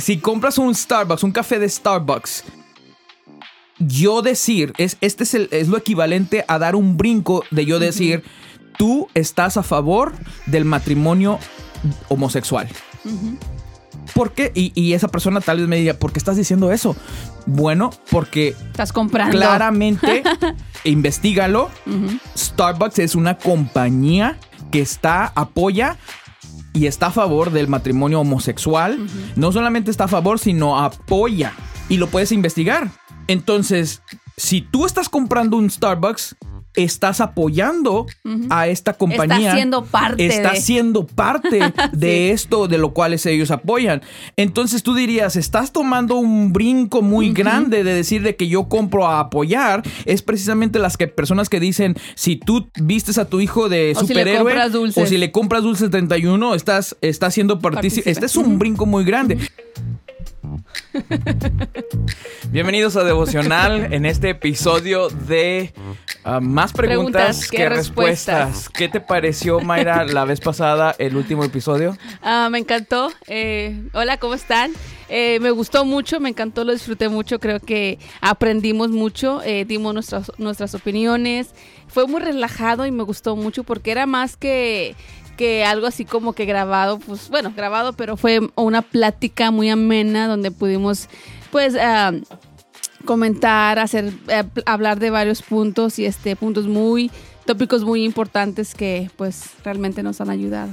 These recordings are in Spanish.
Si compras un Starbucks, un café de Starbucks, yo decir, es, este es, el- es lo equivalente a dar un brinco de yo decir, tú estás a favor del matrimonio homosexual. ¿Por qué? Y, y esa persona tal vez me diga, ¿por qué estás diciendo eso? Bueno, porque Estás comprando. claramente, investigalo, Starbucks es una compañía que está, apoya y está a favor del matrimonio homosexual. No solamente está a favor, sino apoya. Y lo puedes investigar. Entonces, si tú estás comprando un Starbucks, estás apoyando a esta compañía. Está siendo parte Está de- siendo parte de esto de lo cual ellos apoyan. Entonces tú dirías, estás tomando un brinco muy grande de decir de que yo compro a apoyar. Es precisamente las que personas que dicen, si tú vistes a tu hijo de O si le superhéroe o si le compras dulces 31, estás, estás siendo partícipe. Partícipe. Este es un brinco muy grande. Bienvenidos a Devocional en este episodio de ah, Más preguntas, Preguntas que, respuestas. respuestas. ¿Qué te pareció, Mayra, la vez pasada, el último episodio? Ah, me encantó. Eh, hola, ¿cómo están? Eh, me gustó mucho, me encantó, lo disfruté mucho. Creo que aprendimos mucho, eh, dimos nuestras, nuestras opiniones. Fue muy relajado y me gustó mucho porque era más que, que algo así como que grabado. Pues bueno, grabado, pero fue una plática muy amena donde pudimos, pues. ah, comentar, hacer, eh, hablar de varios puntos y este puntos muy tópicos muy importantes que pues realmente nos han ayudado.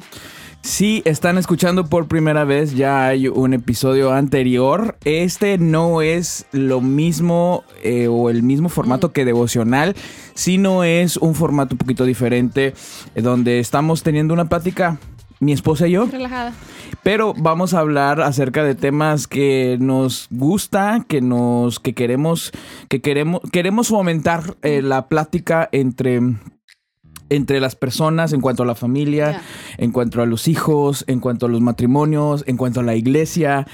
Si están escuchando por primera vez, ya hay un episodio anterior. Este no es lo mismo eh, o el mismo formato que devocional, sino es un formato un poquito diferente, eh, donde estamos teniendo una plática, mi esposa y yo. Relajada. Pero vamos a hablar acerca de temas que nos gusta, que nos, que queremos, que queremos, queremos fomentar eh, la plática entre entre las personas en cuanto a la familia, en cuanto a los hijos, en cuanto a los matrimonios, en cuanto a la iglesia.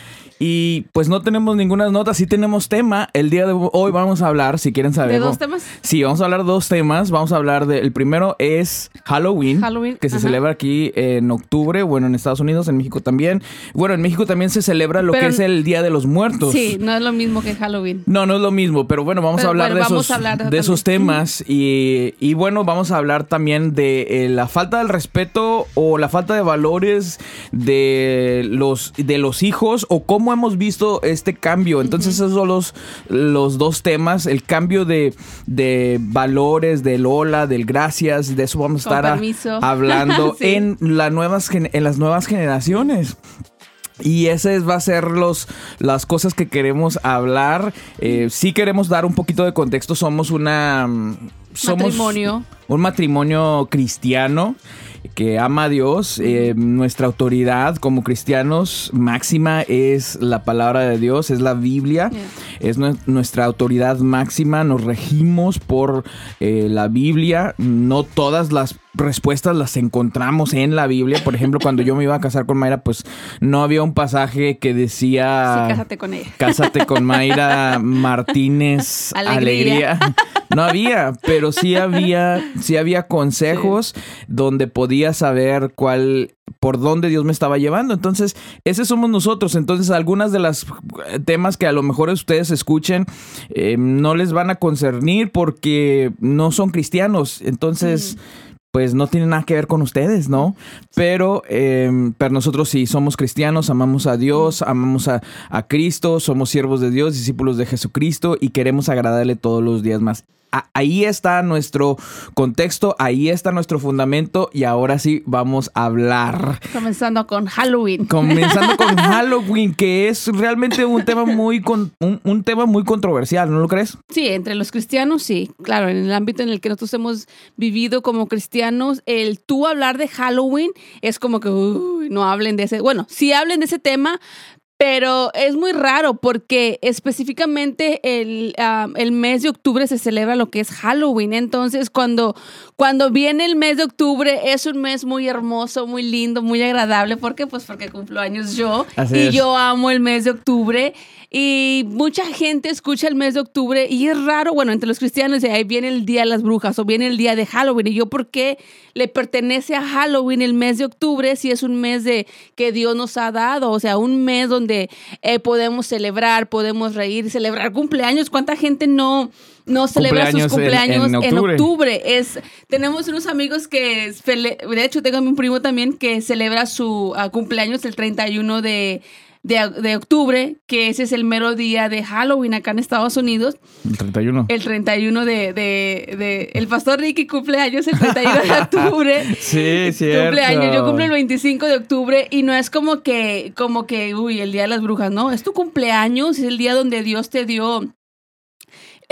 Y pues no tenemos ninguna nota, sí tenemos tema. El día de hoy vamos a hablar, si quieren saber. ¿De dos temas? Sí, vamos a hablar de dos temas. Vamos a hablar de. El primero es Halloween. Halloween, Que se ajá. celebra aquí en octubre. Bueno, en Estados Unidos, en México también. Bueno, en México también se celebra lo Pero- que es el Día de los Muertos. Sí, no es lo mismo que Halloween. No, no es lo mismo, pero bueno, vamos Pero a hablar, bueno, de, vamos esos, a hablar de eso de esos también. temas y, y bueno, vamos a hablar también de eh, la falta del respeto o la falta de valores de los, de los hijos o cómo hemos visto este cambio. Entonces esos son los, los dos temas, el cambio de, de valores, del hola, del gracias, de eso vamos a estar a- hablando Sí. en, las nuevas, en las nuevas generaciones. Y ese va a ser los, las cosas que queremos hablar. Eh, sí queremos dar un poquito de contexto. Somos una... mm, Somos Matrimonio. Un matrimonio cristiano que ama a Dios. Eh, nuestra autoridad como cristianos máxima es la palabra de Dios, es la Biblia. Es nue- nuestra autoridad máxima. Nos regimos por eh, la Biblia. No todas las respuestas las encontramos en la Biblia. Por ejemplo, cuando yo me iba a casar con Mayra, pues no había un pasaje que decía... sí, cásate con ella. Cásate con Mayra Martínez Alegría. Alegría. No había, pero sí había, sí había consejos donde podía saber cuál, por dónde Dios me estaba llevando. Entonces, ese somos nosotros. Entonces, algunas de las eh, temas que a lo mejor ustedes escuchen eh, no les van a concernir porque no son cristianos. Entonces, pues no tiene nada que ver con ustedes, ¿no? Pero, eh, nosotros sí somos cristianos, amamos a Dios, amamos a, a Cristo, somos siervos de Dios, discípulos de Jesucristo y queremos agradarle todos los días más. Ahí está nuestro contexto, ahí está nuestro fundamento y ahora sí vamos a hablar. Comenzando con Halloween. Comenzando con Halloween, que es realmente un tema muy con- un, un tema muy controversial, ¿no lo crees? Sí, entre los cristianos, sí. Claro, en el ámbito en el que nosotros hemos vivido como cristianos, el tú hablar de Halloween es como que uy, no hablen de ese. Bueno, sí hablen de ese tema, pero es muy raro porque específicamente el, ah, el mes de octubre se celebra lo que es Halloween. Entonces, cuando, cuando viene el mes de octubre, es un mes muy hermoso, muy lindo, muy agradable. ¿Por qué? Pues porque cumplo años yo Así y es. yo amo el mes de octubre. Y mucha gente escucha el mes de octubre y es raro, bueno, entre los cristianos, ahí viene el Día de las Brujas o viene el Día de Halloween. Y yo, ¿por qué le pertenece a Halloween el mes de octubre si es un mes de que Dios nos ha dado? O sea, un mes donde eh, podemos celebrar, podemos reír, celebrar cumpleaños. ¿Cuánta gente no no celebra sus cumpleaños en, octubre. Es, tenemos unos amigos que, de hecho, tengo a mi primo también que celebra su ah, cumpleaños el 31 de, de, octubre, que ese es el mero día de Halloween acá en Estados Unidos. El 31. El 31 de... de, el pastor Ricky cumpleaños el 31 de octubre. sí, cierto. Cumpleaños. Yo cumplo el 25 de octubre y no es como que, como que, uy, el día de las brujas, no. Es tu cumpleaños, es el día donde Dios te dio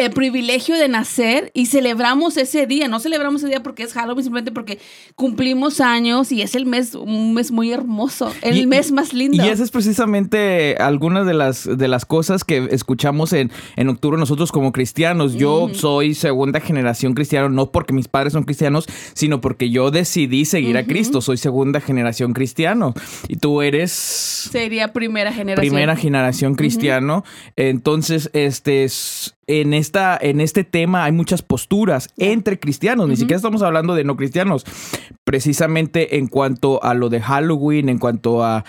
el privilegio de nacer y celebramos ese día. No celebramos ese día porque es Halloween, simplemente porque cumplimos años y es el mes, un mes muy hermoso, el mes más lindo. Y esa es precisamente algunas de las, de las cosas que escuchamos en, en octubre nosotros como cristianos. Yo soy segunda generación cristiano, no porque mis padres son cristianos, sino porque yo decidí seguir a Cristo. Soy segunda generación cristiano. Y tú eres... Sería primera generación. Primera generación cristiano. Entonces, este es en, esta, en este tema hay muchas posturas entre cristianos, ni siquiera estamos hablando de no cristianos, precisamente en cuanto a lo de Halloween, en cuanto a,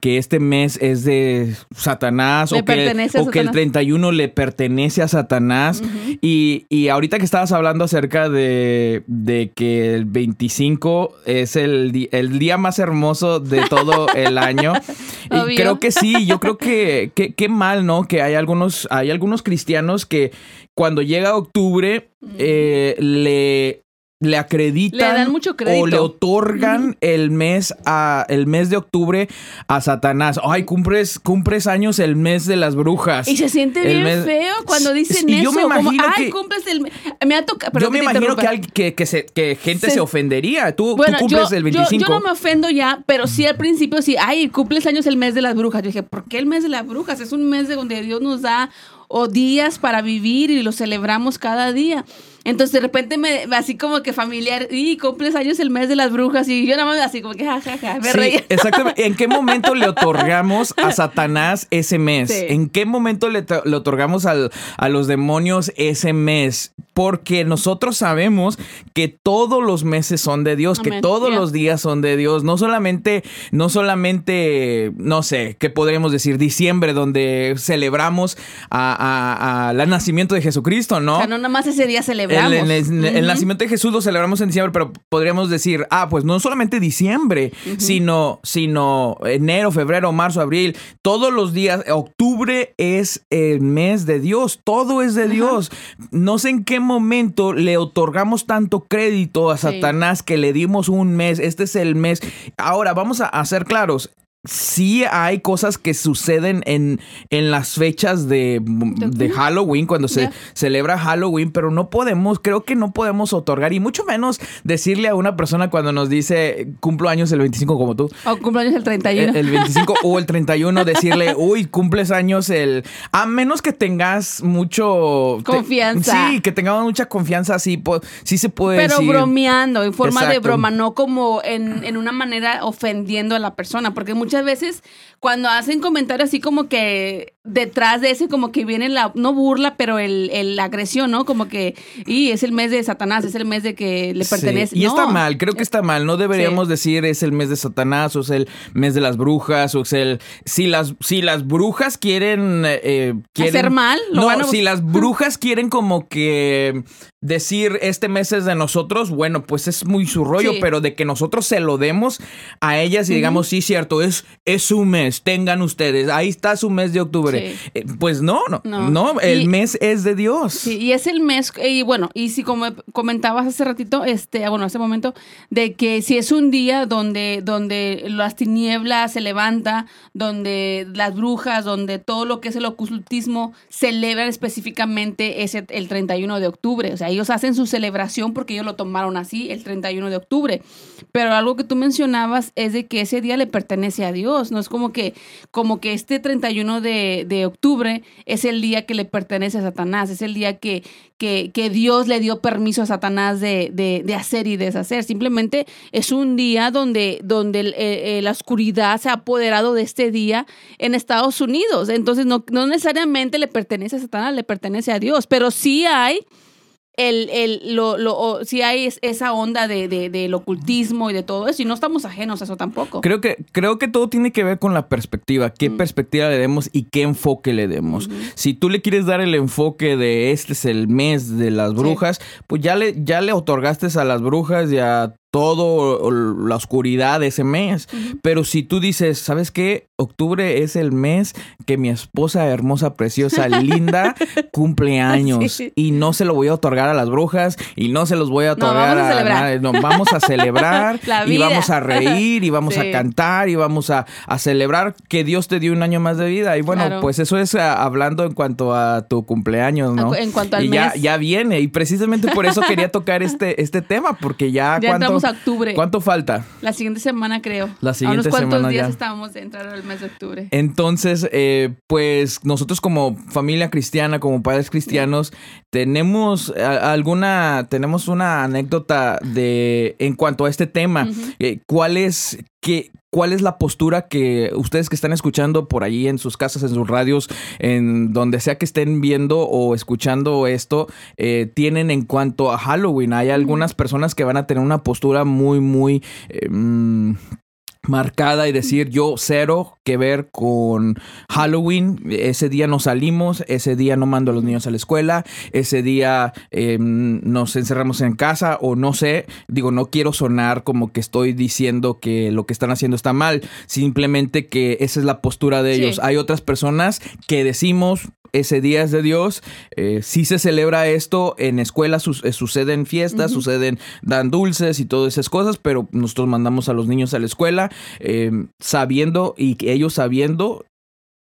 que este mes es de Satanás o, que, o que, el 31 le pertenece a Satanás. y, ahorita que estabas hablando acerca de, que el 25 es el, el día más hermoso de todo el año, y creo que sí, yo creo que qué mal, ¿no? Que hay algunos, hay algunos cristianos que cuando llega octubre eh, le le acreditan o le otorgan el mes a el mes de octubre a Satanás. Ay, cumples cumples años el mes de las brujas. Y se siente bien feo cuando dicen eso. Yo me imagino ay, cumples el me ha tocado, Yo me imagino que, que, se, que gente se, ofendería. Tú, cumples el 25. Yo, no me ofendo ya, pero sí al principio sí, ay, cumples años el mes de las brujas. Yo dije, ¿por qué el mes de las brujas? Es un mes de donde Dios nos da o días para vivir y lo celebramos cada día. Entonces de repente me así como que familiar, y cumples años el mes de las brujas y yo nada más así como que jajaja, me sí, Exactamente. ¿En qué momento le otorgamos a Satanás ese mes? ¿En qué momento le, otorgamos al, a los demonios ese mes? Porque nosotros sabemos que todos los meses son de Dios, que todos los días son de Dios. No solamente, no solamente, no sé, ¿qué podríamos decir? Diciembre, donde celebramos a, la nacimiento de Jesucristo, ¿no? O sea, no nada más ese día celebramos el, nacimiento de Jesús lo celebramos en diciembre, pero podríamos decir, ah, pues no solamente diciembre, sino, sino enero, febrero, marzo, abril, todos los días. Octubre es el mes de Dios, todo es de Dios. No sé en qué momento le otorgamos tanto crédito a Satanás que le dimos un mes. Este es el mes. Ahora, vamos a, a ser claros sí hay cosas que suceden en, en las fechas de, Halloween, cuando se celebra Halloween, pero no podemos, creo que no podemos otorgar, y mucho menos decirle a una persona cuando nos dice cumplo años el 25 como tú. O cumplo años el 31. El, 25 o el 31, decirle, uy, cumples años el... A menos que tengas mucho... Confianza. sí, que tengamos mucha confianza, sí, sí se puede Pero bromeando, en forma de broma, no como en, en una manera ofendiendo a la persona, porque muchas muchas veces cuando hacen comentarios así como que detrás de ese como que viene la, no burla, pero el, la agresión, ¿no? Como que, y es el mes de Satanás, es el mes de que le pertenece. Y está mal, creo que está mal. No deberíamos decir es el mes de Satanás o es el mes de las brujas o es el... Si las, si las brujas quieren... Eh, quieren ¿Hacer mal? no, si las brujas quieren como que decir este mes es de nosotros, bueno, pues es muy su rollo, pero de que nosotros se lo demos a ellas y digamos, sí, cierto, es, es su mes, tengan ustedes, ahí está su mes de octubre. Eh, pues no, no, no, el mes es de Dios. Sí, y es el mes, y bueno, y si como comentabas hace ratito, este, bueno, hace momento, de que si es un día donde, donde las tinieblas se levanta, donde las brujas, donde todo lo que es el ocultismo celebran específicamente ese, el 31 de octubre, o sea, ellos hacen su celebración porque ellos lo tomaron así el 31 de octubre. Pero algo que tú mencionabas es de que ese día le pertenece a Dios, no es como que, como que este 31 de, de, octubre es el día que le pertenece a Satanás, es el día que, que, que Dios le dio permiso a Satanás de, de, hacer y deshacer. Simplemente es un día donde, donde la oscuridad se ha apoderado de este día en Estados Unidos. Entonces no, no necesariamente le pertenece a Satanás, le pertenece a Dios, pero sí hay el, el, lo, lo, si hay esa onda de, de, del ocultismo y de todo eso, y no estamos ajenos a eso tampoco. Creo que, creo que todo tiene que ver con la perspectiva, qué mm. perspectiva le demos y qué enfoque le demos. Si tú le quieres dar el enfoque de este es el mes de las brujas, pues ya le, ya le otorgaste a las brujas y a todo la oscuridad de ese mes. Pero si tú dices, ¿sabes qué? Octubre es el mes que mi esposa hermosa, preciosa, linda cumple años y no se lo voy a otorgar a las brujas y no se los voy a otorgar vamos a, celebrar. No, vamos a celebrar y vamos a reír y vamos a cantar y vamos a, celebrar que Dios te dio un año más de vida. Y bueno, pues eso es ah, hablando en cuanto a tu cumpleaños, ¿no? En cuanto al y mes. Ya, ya viene y precisamente por eso quería tocar este, este tema porque ya, ya cuánto octubre. ¿Cuánto falta? La siguiente semana, creo. La siguiente ¿A unos cuantos días estábamos de entrar al mes de octubre. Entonces, eh, pues nosotros como familia cristiana, como padres cristianos, tenemos alguna, tenemos una anécdota de en cuanto a este tema. Eh, ¿Cuál es, qué, ¿Cuál es la postura que ustedes que están escuchando por ahí en sus casas, en sus radios, en donde sea que estén viendo o escuchando esto, eh, tienen en cuanto a Halloween? Hay algunas personas que van a tener una postura muy, muy... Eh, mm, marcada y decir yo cero que ver con Halloween. Ese día no salimos, ese día no mando a los niños a la escuela, ese día em, nos encerramos en casa o no sé. Digo, no quiero sonar como que estoy diciendo que lo que están haciendo está mal, simplemente que esa es la postura de ellos. Hay otras personas que decimos ese día es de Dios. Eh, sí se celebra esto en escuelas, eh, suceden fiestas, suceden, dan dulces y todas esas cosas, pero nosotros mandamos a los niños a la escuela eh, sabiendo y ellos sabiendo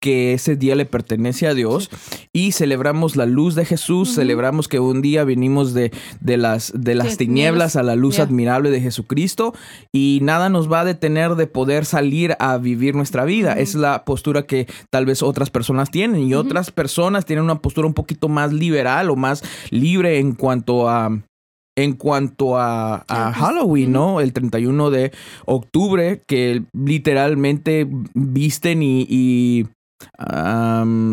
que ese día le pertenece a Dios y celebramos la luz de Jesús, celebramos que un día vinimos de, de las, de las tinieblas a la luz admirable de Jesucristo y nada nos va a detener de poder salir a vivir nuestra vida. Es la postura que tal vez otras personas tienen y otras personas tienen una postura un poquito más liberal o más libre en cuanto a en cuanto a, Halloween, ¿no? El 31 de octubre, que literalmente visten y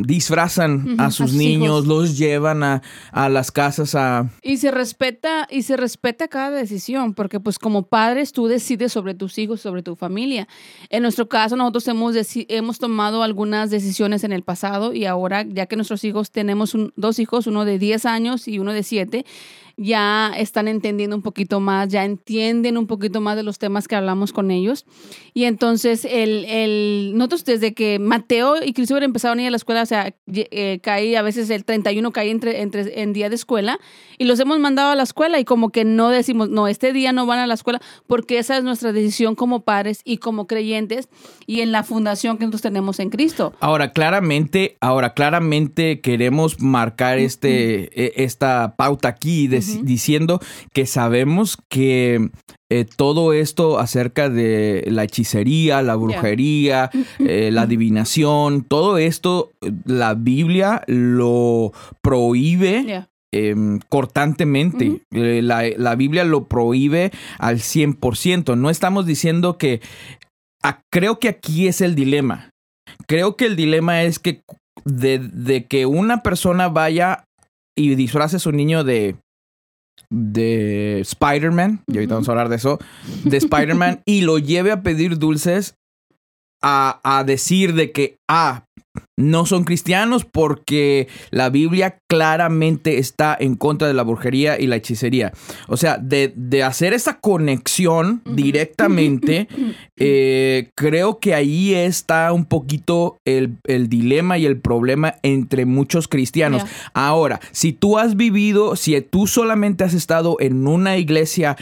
disfrazan a sus, niños, los llevan a, las casas a... Y se respeta, y se respeta cada decisión, porque pues como padres tú decides sobre tus hijos, sobre tu familia. En nuestro caso nosotros hemos, hemos tomado algunas decisiones en el pasado y ahora ya que nuestros hijos tenemos dos hijos, uno de 10 años y uno de 7, ya están entendiendo un poquito más, ya entienden un poquito más de los temas que hablamos con ellos. Y entonces, el, el, nosotros desde que Mateo y Cristóbal empezaron a ir a la escuela, o sea, eh, caí a veces el 31 caí entre, entre, en día de escuela y los hemos mandado a la escuela y como que no decimos, no, este día no van a la escuela porque esa es nuestra decisión como padres y como creyentes y en la fundación que nosotros tenemos en Cristo. Ahora, claramente, ahora, claramente queremos marcar este, e, esta pauta aquí de diciendo que sabemos que eh, todo esto acerca de la hechicería, la brujería, eh, la adivinación, todo esto, la Biblia lo prohíbe. Em, cortantemente. Eh, la, Biblia lo prohíbe al 100%. No estamos diciendo que... creo que aquí es el dilema. Creo que el dilema es que de, de que una persona vaya y disfrace a su niño de de Spider-Man, y ahorita vamos a hablar de eso, de Spider-Man, y lo lleve a pedir dulces a, a decir de que, ah, no son cristianos porque la Biblia claramente está en contra de la brujería y la hechicería. O sea, de, hacer esa conexión directamente, eh, creo que ahí está un poquito el, dilema y el problema entre muchos cristianos. Ahora, si tú has vivido, si tú solamente has estado en una iglesia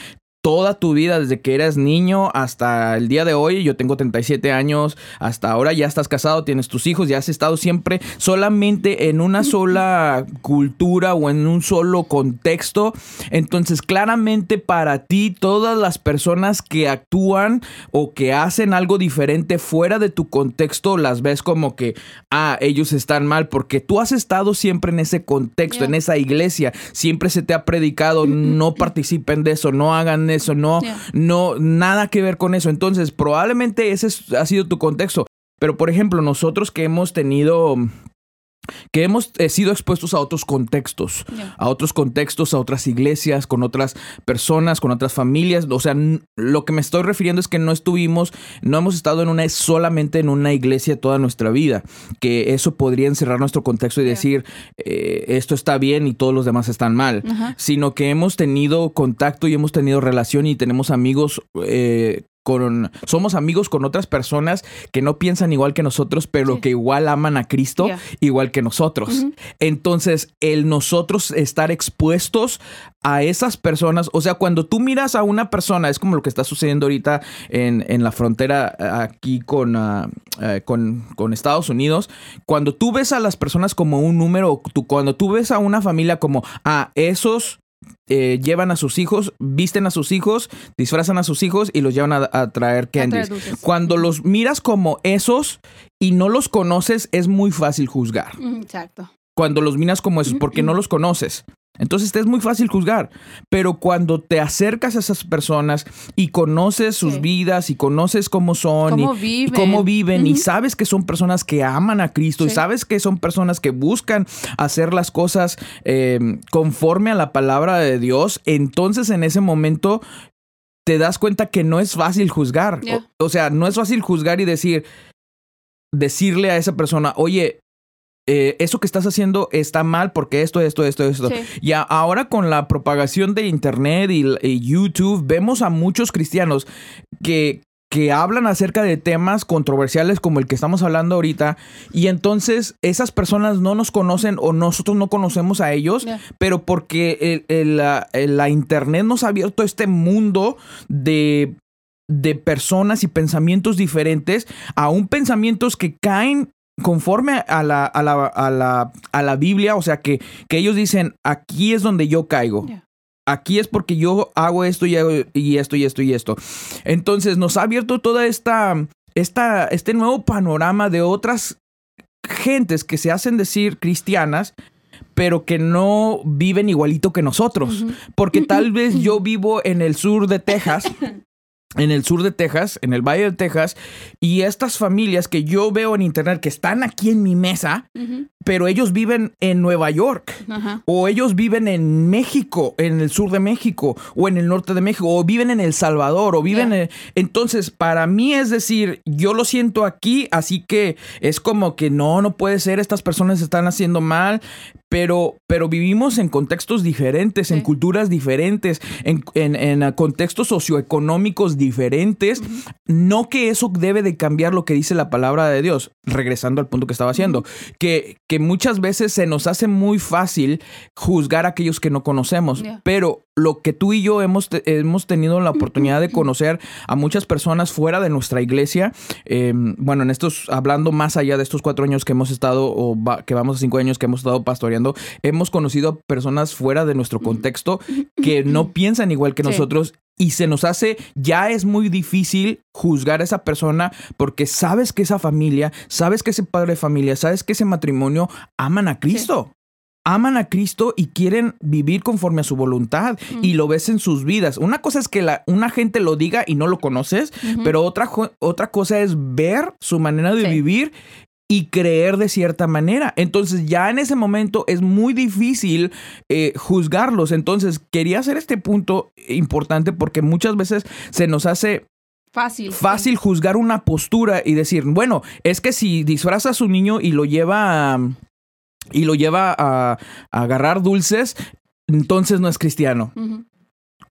toda tu vida, desde que eras niño hasta el día de hoy. Yo tengo 37 años, hasta ahora ya estás casado, tienes tus hijos, ya has estado siempre solamente en una sola cultura o en un solo contexto. Entonces, claramente para ti, todas las personas que actúan o que hacen algo diferente fuera de tu contexto, las ves como que, ah, ellos están mal, porque tú has estado siempre en ese contexto, en esa iglesia, siempre se te ha predicado, no participen de eso, no hagan eso, no, no, nada que ver con eso. Entonces, probablemente ese ha sido tu contexto. Pero, por ejemplo, nosotros que hemos tenido que hemos eh, sido expuestos a otros contextos, a otros contextos, a otras iglesias, con otras personas, con otras familias. O sea, lo que me estoy refiriendo es que no estuvimos, no hemos estado en una solamente en una iglesia toda nuestra vida, que eso podría encerrar nuestro contexto y decir eh, esto está bien y todos los demás están mal, sino que hemos tenido contacto y hemos tenido relación y tenemos amigos eh, con, somos amigos con otras personas que no piensan igual que nosotros, pero que igual aman a Cristo igual que nosotros. Entonces, el nosotros estar expuestos a esas personas, o sea, cuando tú miras a una persona, es como lo que está sucediendo ahorita en, en la frontera eh, aquí con, ah, eh, con, con, Estados Unidos, cuando tú ves a las personas como un número, tú, cuando tú ves a una familia como, a esos eh, llevan a sus hijos, visten a sus hijos, disfrazan a sus hijos y los llevan a, traer candies. Cuando los miras como esos y no los conoces, es muy fácil juzgar. Exacto. Cuando los miras como esos, porque no los conoces. Entonces es muy fácil juzgar, pero cuando te acercas a esas personas y conoces sus vidas y conoces cómo son y, cómo viven y sabes que son personas que aman a Cristo y sabes que son personas que buscan hacer las cosas em, conforme a la palabra de Dios, entonces en ese momento te das cuenta que no es fácil juzgar. o sea, no es fácil juzgar y decir, decirle a esa persona, oye, eh, eso que estás haciendo está mal porque esto, esto, esto, esto. Y ahora con la propagación de Internet y, YouTube, vemos a muchos cristianos que, que hablan acerca de temas controversiales como el que estamos hablando ahorita y entonces esas personas no nos conocen o nosotros no conocemos a ellos, pero porque la, internet nos ha abierto este mundo de de personas y pensamientos diferentes, aún pensamientos que caen conforme a la, a la, a la, a la Biblia, o sea, que, que, ellos dicen, aquí es donde yo caigo. Aquí es porque yo hago esto y, y, esto y esto y esto. Entonces nos ha abierto toda esta, esta, este nuevo panorama de otras gentes que se hacen decir cristianas, pero que no viven igualito que nosotros. Porque tal vez yo vivo en el sur de Texas en el sur de Texas, en el Valle de Texas, y estas familias que yo veo en internet que están aquí en mi mesa, pero ellos viven en Nueva York, o ellos viven en México, en el sur de México, o en el norte de México, o viven en El Salvador, o viven en... Entonces, para mí es decir, yo lo siento aquí, así que es como que no, no puede ser, estas personas están haciendo mal, pero, pero vivimos en contextos diferentes, en culturas diferentes, en, en, contextos socioeconómicos diferentes. No que eso debe de cambiar lo que dice la palabra de Dios, regresando al punto que estaba haciendo, que, que muchas veces se nos hace muy fácil juzgar a aquellos que no conocemos, pero lo que tú y yo hemos, hemos tenido la oportunidad de conocer a muchas personas fuera de nuestra iglesia, em, bueno, en estos, hablando más allá de estos cuatro años que hemos estado, o que vamos a cinco años que hemos estado pastoreando, hemos conocido a personas fuera de nuestro contexto que no piensan igual que nosotros y se nos hace, ya es muy difícil juzgar a esa persona porque sabes que esa familia, sabes que ese padre de familia, sabes que ese matrimonio aman a Cristo. Aman a Cristo y quieren vivir conforme a su voluntad y lo ves en sus vidas. Una cosa es que la, una gente lo diga y no lo conoces, pero otra, otra cosa es ver su manera de vivir y creer de cierta manera. Entonces ya en ese momento es muy difícil eh, juzgarlos. Entonces quería hacer este punto importante porque muchas veces se nos hace Fácil. Fácil juzgar una postura y decir, bueno, es que si disfraza a su niño y lo lleva y lo lleva a, agarrar dulces, entonces no es cristiano.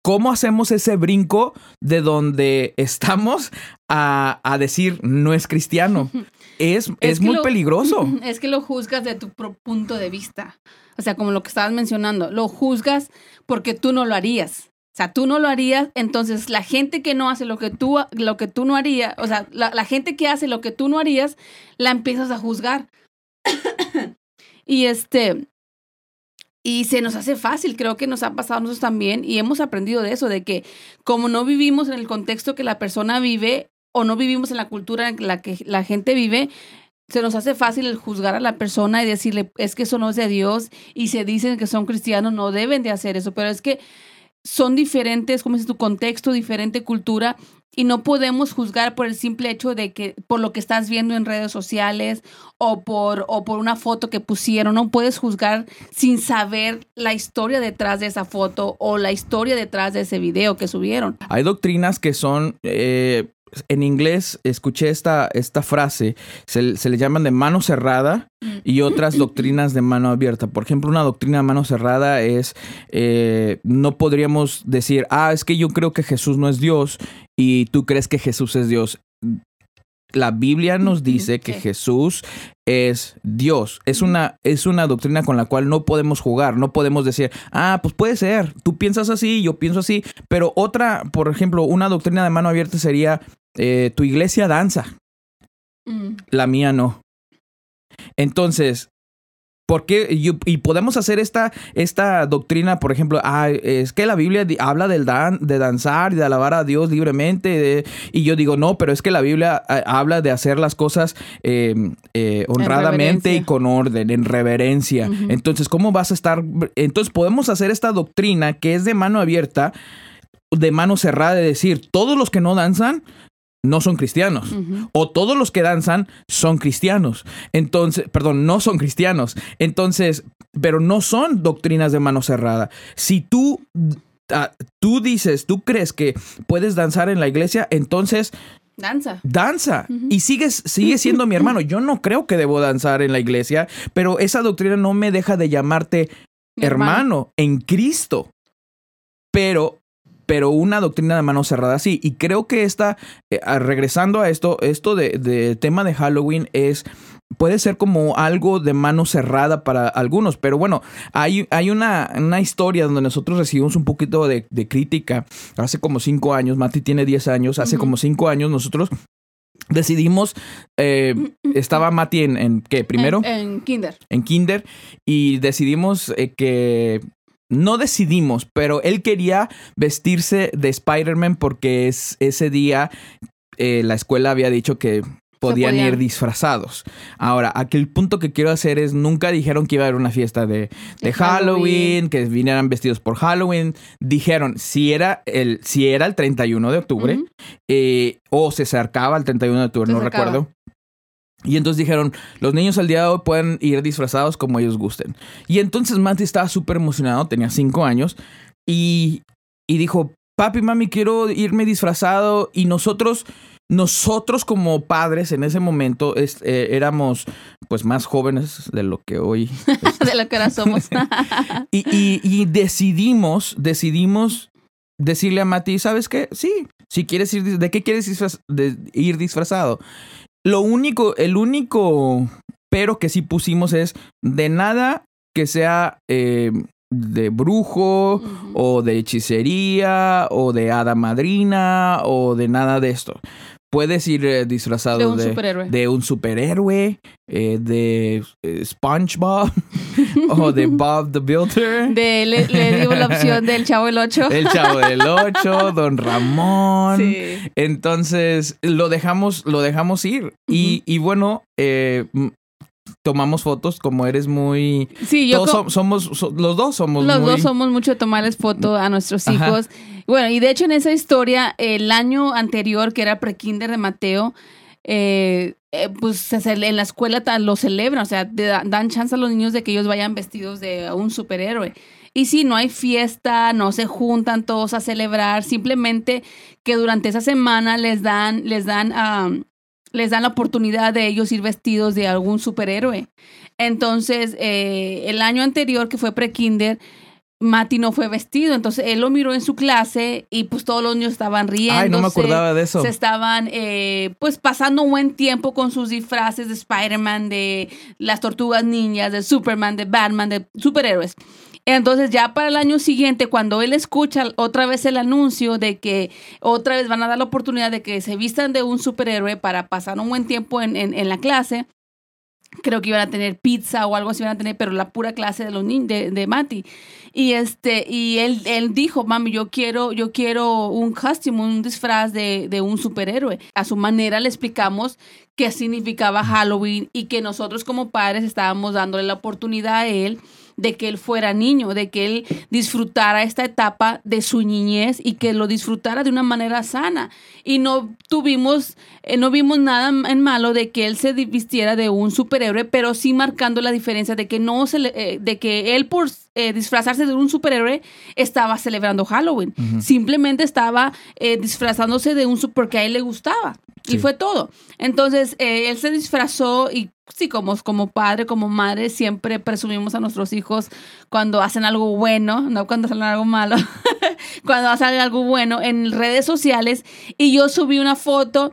¿Cómo hacemos ese brinco de donde estamos a, a decir no es cristiano? es, es, muy peligroso. Es que lo juzgas de tu punto de vista. O sea, como lo que estabas mencionando, lo juzgas porque tú no lo harías. sea, tú no lo harías, entonces la gente que no hace lo que tú, lo que tú no harías, o sea, la, la gente que hace lo que tú no harías, la empiezas a juzgar. Y este, y se nos hace fácil, creo que nos ha pasado a nosotros también y hemos aprendido de eso, de que como no vivimos en el contexto que la persona vive o no vivimos en la cultura en la que la gente vive, se nos hace fácil el juzgar a la persona y decirle, es que eso no es de Dios y se dicen que son cristianos, no deben de hacer eso, pero es que son diferentes, como es tu contexto, diferente cultura y no podemos juzgar por el simple hecho de que por lo que estás viendo en redes sociales o por o por una foto que pusieron, no puedes juzgar sin saber la historia detrás de esa foto o la historia detrás de ese video que subieron. Hay doctrinas que son eh, en inglés escuché esta, esta frase, se, se, le llaman de mano cerrada y otras doctrinas de mano abierta. Por ejemplo, una doctrina de mano cerrada es, eh, no podríamos decir, ah, es que yo creo que Jesús no es Dios y tú crees que Jesús es Dios. La Biblia nos dice que Jesús es Dios. Es una, es una doctrina con la cual no podemos jugar. No podemos decir, ah, pues puede ser. Tú piensas así, yo pienso así. Pero otra, por ejemplo, una doctrina de mano abierta sería, eh, tu iglesia danza. Mm. La mía no. Entonces, ¿Por qué? Y, podemos hacer esta, esta doctrina, por ejemplo, ah, es que la Biblia habla del dan, de danzar y de alabar a Dios libremente. y yo digo, no, pero es que la Biblia ah, habla de hacer las cosas em, eh, honradamente y con orden, en reverencia. Entonces, ¿cómo vas a estar? Entonces, podemos hacer esta doctrina que es de mano abierta, de mano cerrada, de decir, todos los que no danzan no son cristianos. O todos los que danzan son cristianos. Entonces, perdón, no son cristianos. Entonces, pero no son doctrinas de mano cerrada. Si tú, ah, tú dices, tú crees que puedes danzar en la iglesia, entonces... Danza. Danza. Y sigues, sigue siendo mi hermano. Yo no creo que debo danzar en la iglesia, pero esa doctrina no me deja de llamarte hermano en Cristo. Pero pero una doctrina de mano cerrada sí. Y creo que esta, eh, regresando a esto, esto de, tema de Halloween es puede ser como algo de mano cerrada para algunos, pero bueno, hay, hay una, una historia donde nosotros recibimos un poquito de, crítica hace como cinco años, Mati tiene diez años, hace como cinco años nosotros decidimos, eh, estaba Mati en, en ¿qué? Primero. En, Kinder. En Kinder. Y decidimos eh, que no decidimos, pero él quería vestirse de Spider-Man porque es, ese día eh, la escuela había dicho que podían, ir disfrazados. Ahora, aquí el punto que quiero hacer es, nunca dijeron que iba a haber una fiesta de, Halloween, que vinieran vestidos por Halloween. Dijeron, si era el, si era el 31 de octubre, eh, o se acercaba al 31 de octubre, no recuerdo. Y entonces dijeron, los niños al día de hoy pueden ir disfrazados como ellos gusten. Y entonces Mati estaba súper emocionado, tenía cinco años, y, y dijo, papi, mami, quiero irme disfrazado. Y nosotros, nosotros como padres en ese momento eh, éramos pues más jóvenes de lo que hoy. de lo que ahora somos. y, y, decidimos, decidimos decirle a Mati, ¿sabes qué? Sí, si quieres ir, ¿de qué quieres ir disfrazado? Lo único, el único pero que sí pusimos es de nada que sea eh, de brujo o de hechicería o de hada madrina o de nada de esto. Puedes ir eh, disfrazado de un superhéroe, de, un superhéroe, eh, de eh, SpongeBob o de Bob the Builder. De, le, dimos la opción del Chavo del 8. El Chavo del 8, Don Ramón. Sí. Entonces lo dejamos, lo dejamos ir. y, y, bueno, tomamos fotos como eres muy sí yo somos los dos somos los dos somos mucho de tomarles foto a nuestros hijos bueno y de hecho en esa historia el año anterior que era pre-kinder de Mateo eh, eh, pues en la escuela lo celebran, o sea, dan chance a los niños de que ellos vayan vestidos de un superhéroe. Y si no hay fiesta, no se juntan todos a celebrar, simplemente que durante esa semana les dan, les dan les dan la oportunidad de ellos ir vestidos de algún superhéroe. Entonces, eh, el año anterior, que fue pre-kinder, Mati no fue vestido, entonces él lo miró en su clase y pues todos los niños estaban riendo. Ay, no me acordaba de eso. Se estaban eh, pues pasando un buen tiempo con sus disfraces de Spider-Man, de las tortugas niñas, de Superman, de Batman, de superhéroes. Entonces ya para el año siguiente, cuando él escucha otra vez el anuncio de que otra vez van a dar la oportunidad de que se vistan de un superhéroe para pasar un buen tiempo en, en la clase, creo que iban a tener pizza o algo así iban a tener, pero la pura clase de los de, de Mati. Y este, y él, él dijo, mami, yo quiero, yo quiero un costume, un disfraz de, de un superhéroe. A su manera le explicamos qué significaba Halloween y que nosotros como padres estábamos dándole la oportunidad a él de que él fuera niño, de que él disfrutara esta etapa de su niñez y que lo disfrutara de una manera sana. Y no tuvimos, eh, no vimos nada en malo de que él se vistiera de un superhéroe, pero sí marcando la diferencia de que no se le, eh, de que él por eh, disfrazarse de un superhéroe estaba celebrando Halloween. Simplemente estaba disfrazándose de un super porque a él le gustaba. Y fue todo. Entonces, él se disfrazó y sí, como, como padre, como madre, siempre presumimos a nuestros hijos cuando hacen algo bueno, no cuando hacen algo malo, cuando hacen algo bueno en redes sociales. Y yo subí una foto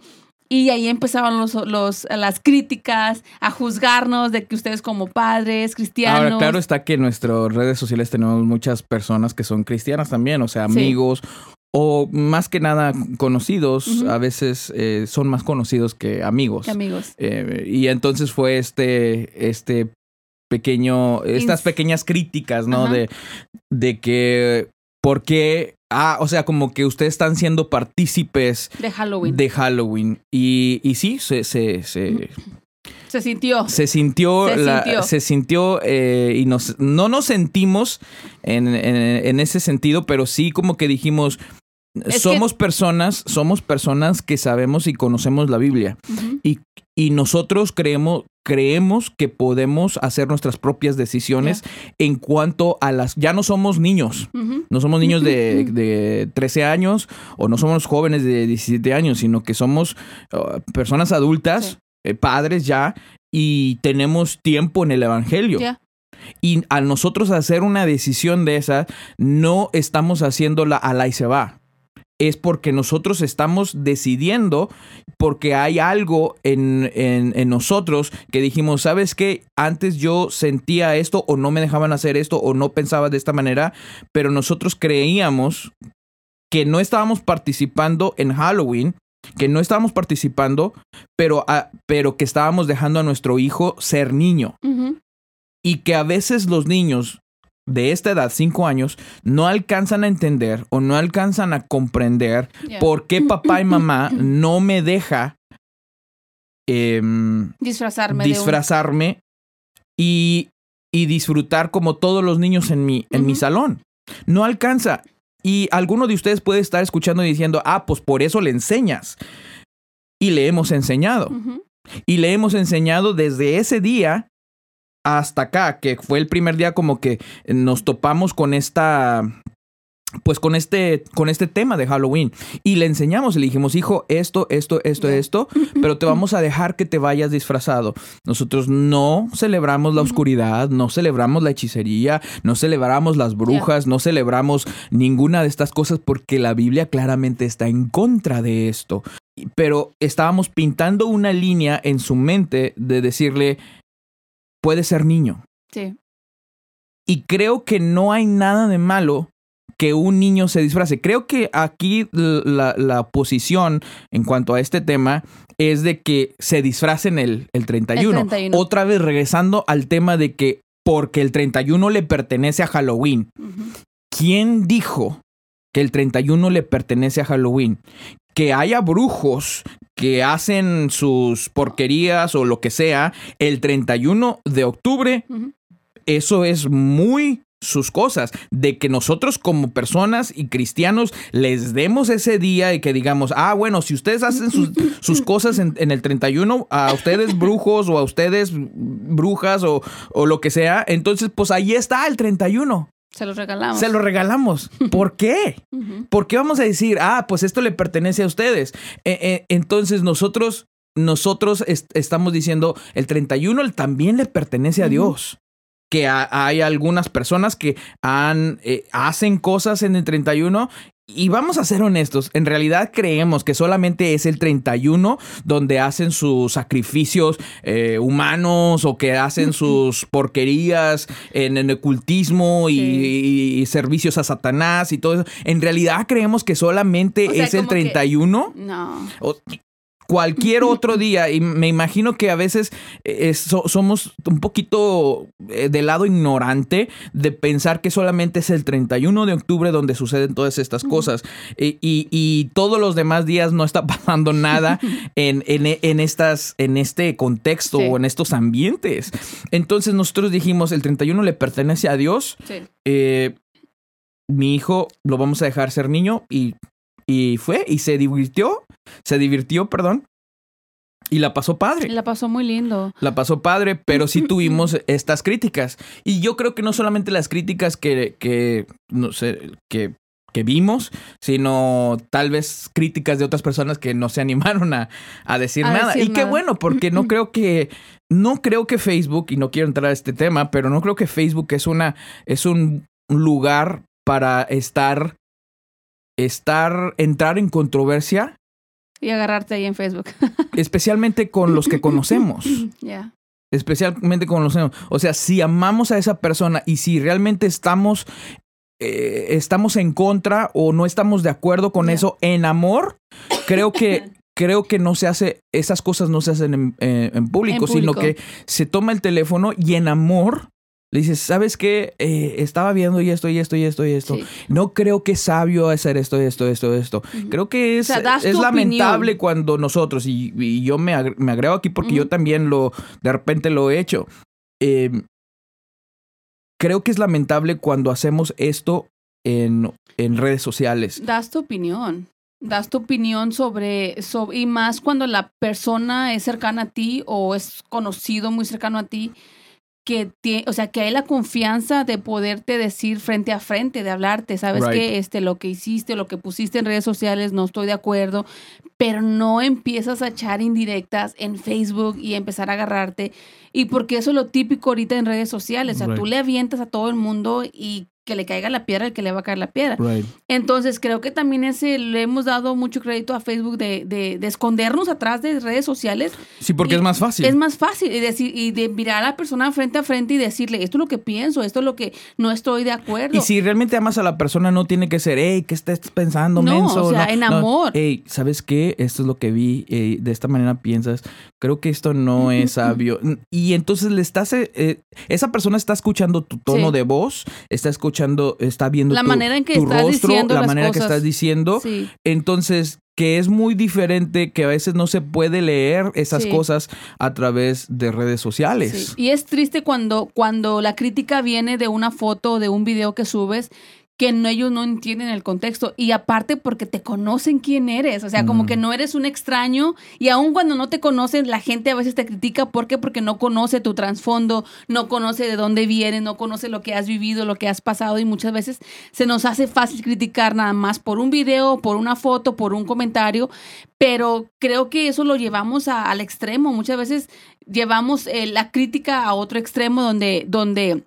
y ahí empezaban los, los, las críticas a juzgarnos de que ustedes como padres cristianos. Ahora, claro está que en nuestras redes sociales tenemos muchas personas que son cristianas también, o sea, amigos o más que nada conocidos, a veces eh, son más conocidos que amigos. amigos. Eh, y entonces fue este, este pequeño, estas pequeñas críticas, ¿no? De, de que, ¿por qué? Ah, o sea, como que ustedes están siendo partícipes de Halloween. De Halloween. Y, y sí, se, se, se se sintió. Se sintió. Se la, sintió. Se sintió eh, y nos, no nos sentimos en, en, ese sentido, pero sí como que dijimos, somos personas, somos personas que sabemos y conocemos la Biblia. y, y, nosotros creemos, creemos que podemos hacer nuestras propias decisiones en cuanto a las... Ya no somos niños, no somos niños de, de, 13 años o no somos jóvenes de 17 años, sino que somos uh, personas adultas, eh, padres ya, y tenemos tiempo en el Evangelio. Y al nosotros hacer una decisión de esa, no estamos haciéndola a la y se va es porque nosotros estamos decidiendo, porque hay algo en, en, nosotros que dijimos, ¿sabes qué? Antes yo sentía esto o no me dejaban hacer esto o no pensaba de esta manera, pero nosotros creíamos que no estábamos participando en Halloween, que no estábamos participando, pero, ah, pero que estábamos dejando a nuestro hijo ser niño. Y que a veces los niños de esta edad, cinco años, no alcanzan a entender o no alcanzan a comprender por qué papá y mamá no me deja em, disfrazarme, disfrazarme y, y, disfrutar como todos los niños en mi, en mi salón. No alcanza. Y alguno de ustedes puede estar escuchando y diciendo, ah, pues por eso le enseñas. Y le hemos enseñado. Y le hemos enseñado desde ese día hasta acá, que fue el primer día como que nos topamos con esta pues con este, con este tema de Halloween. Y le enseñamos, le dijimos, hijo, esto, esto, esto, esto, pero te vamos a dejar que te vayas disfrazado. Nosotros no celebramos la oscuridad, no celebramos la hechicería, no celebramos las brujas, no celebramos ninguna de estas cosas porque la Biblia claramente está en contra de esto. Pero estábamos pintando una línea en su mente de decirle, puede ser niño. Sí. Y creo que no hay nada de malo que un niño se disfrace. Creo que aquí la, posición en cuanto a este tema es de que se disfracen el, el 31. Otra vez regresando al tema de que porque el 31 le pertenece a Halloween. ¿Quién dijo que el 31 le pertenece a Halloween? Que haya brujos que hacen sus porquerías o lo que sea el 31 de octubre, eso es muy sus cosas, de que nosotros como personas y cristianos les demos ese día y que digamos, ah, bueno, si ustedes hacen sus, cosas en, el 31, a ustedes brujos o a ustedes brujas o, o, lo que sea, entonces pues ahí está el 31. Se lo regalamos. Se lo regalamos. ¿Por qué? ¿Por qué vamos a decir, ah, pues esto le pertenece a ustedes? Eh, eh, entonces nosotros, nosotros estamos diciendo, el 31 también le pertenece a Dios. Que hay algunas personas que han, eh, hacen cosas en el 31 y vamos a ser honestos, en realidad creemos que solamente es el 31 donde hacen sus sacrificios eh, humanos o que hacen sus porquerías en, el ocultismo y, servicios a Satanás y todo eso. En realidad creemos que solamente es el 31. no cualquier otro día. Y me imagino que a veces eh, somos un poquito eh, de lado ignorante de pensar que solamente es el 31 de octubre donde suceden todas estas cosas. Y, todos los demás días no está pasando nada en, en, estas, en este contexto o en estos ambientes. Entonces nosotros dijimos, el 31 le pertenece a Dios. Eh, mi hijo lo vamos a dejar ser niño y, y fue y se divirtió se divirtió, perdón. Y la pasó padre. La pasó muy lindo. La pasó padre, pero sí tuvimos estas críticas. Y yo creo que no solamente las críticas que, que no sé, que, que vimos, sino tal vez críticas de otras personas que no se animaron a, a decir nada. y qué bueno, porque no creo que, no creo que Facebook, y no quiero entrar a este tema, pero no creo que Facebook es una, es un lugar para estar, estar, entrar en controversia y agarrarte ahí en Facebook. Especialmente con los que conocemos. Ya. Especialmente con los O sea, si amamos a esa persona y si realmente estamos, eh, estamos en contra o no estamos de acuerdo con eso en amor, creo que creo que no se hace, esas cosas no se hacen en, eh, público, sino que se toma el teléfono y en amor le dices, ¿sabes qué? Eh, estaba viendo y esto y esto y esto y esto. No creo que es sabio hacer esto, esto, esto, esto. Creo que es, es lamentable cuando nosotros, y, yo me, agrego aquí porque yo también lo, de repente lo he hecho. Em, creo que es lamentable cuando hacemos esto en, en redes sociales. Das tu opinión das tu opinión sobre, sobre, y más cuando la persona es cercana a ti o es conocido muy cercano a ti que tiene, o sea, que hay la confianza de poderte decir frente a frente, de hablarte, sabes que este lo que hiciste, lo que pusiste en redes sociales, no estoy de acuerdo, pero no empiezas a echar indirectas en Facebook y empezar a agarrarte. Y porque eso es lo típico ahorita en redes sociales, o sea, tú le avientas a todo el mundo y que le caiga la piedra el que le va a caer la piedra. Entonces, creo que también ese le hemos dado mucho crédito a Facebook de, de, escondernos atrás de redes sociales. Sí, porque es más fácil. Es más fácil y, decir, y de mirar a la persona frente a frente y decirle, esto es lo que pienso, esto es lo que no estoy de acuerdo. Y si realmente amas a la persona, no tiene que ser, hey, ¿qué estás pensando, no, menso? O sea, en amor. Hey, ¿sabes qué? Esto es lo que vi, de esta manera piensas. Creo que esto no es sabio. Y entonces le estás, eh, eh, esa persona está escuchando tu tono de voz, está escuchando está viendo la tu, manera en que estás rostro, la manera que estás diciendo. Entonces, que es muy diferente, que a veces no se puede leer esas cosas a través de redes sociales. Y es triste cuando, cuando la crítica viene de una foto o de un video que subes que no, ellos no entienden el contexto. Y aparte porque te conocen quién eres, o sea, como que no eres un extraño. Y aun cuando no te conocen, la gente a veces te critica, ¿por qué? Porque no conoce tu trasfondo, no conoce de dónde vienes, no conoce lo que has vivido, lo que has pasado. Y muchas veces se nos hace fácil criticar nada más por un video, por una foto, por un comentario, pero creo que eso lo llevamos al extremo, muchas veces llevamos eh, la crítica a otro extremo donde, donde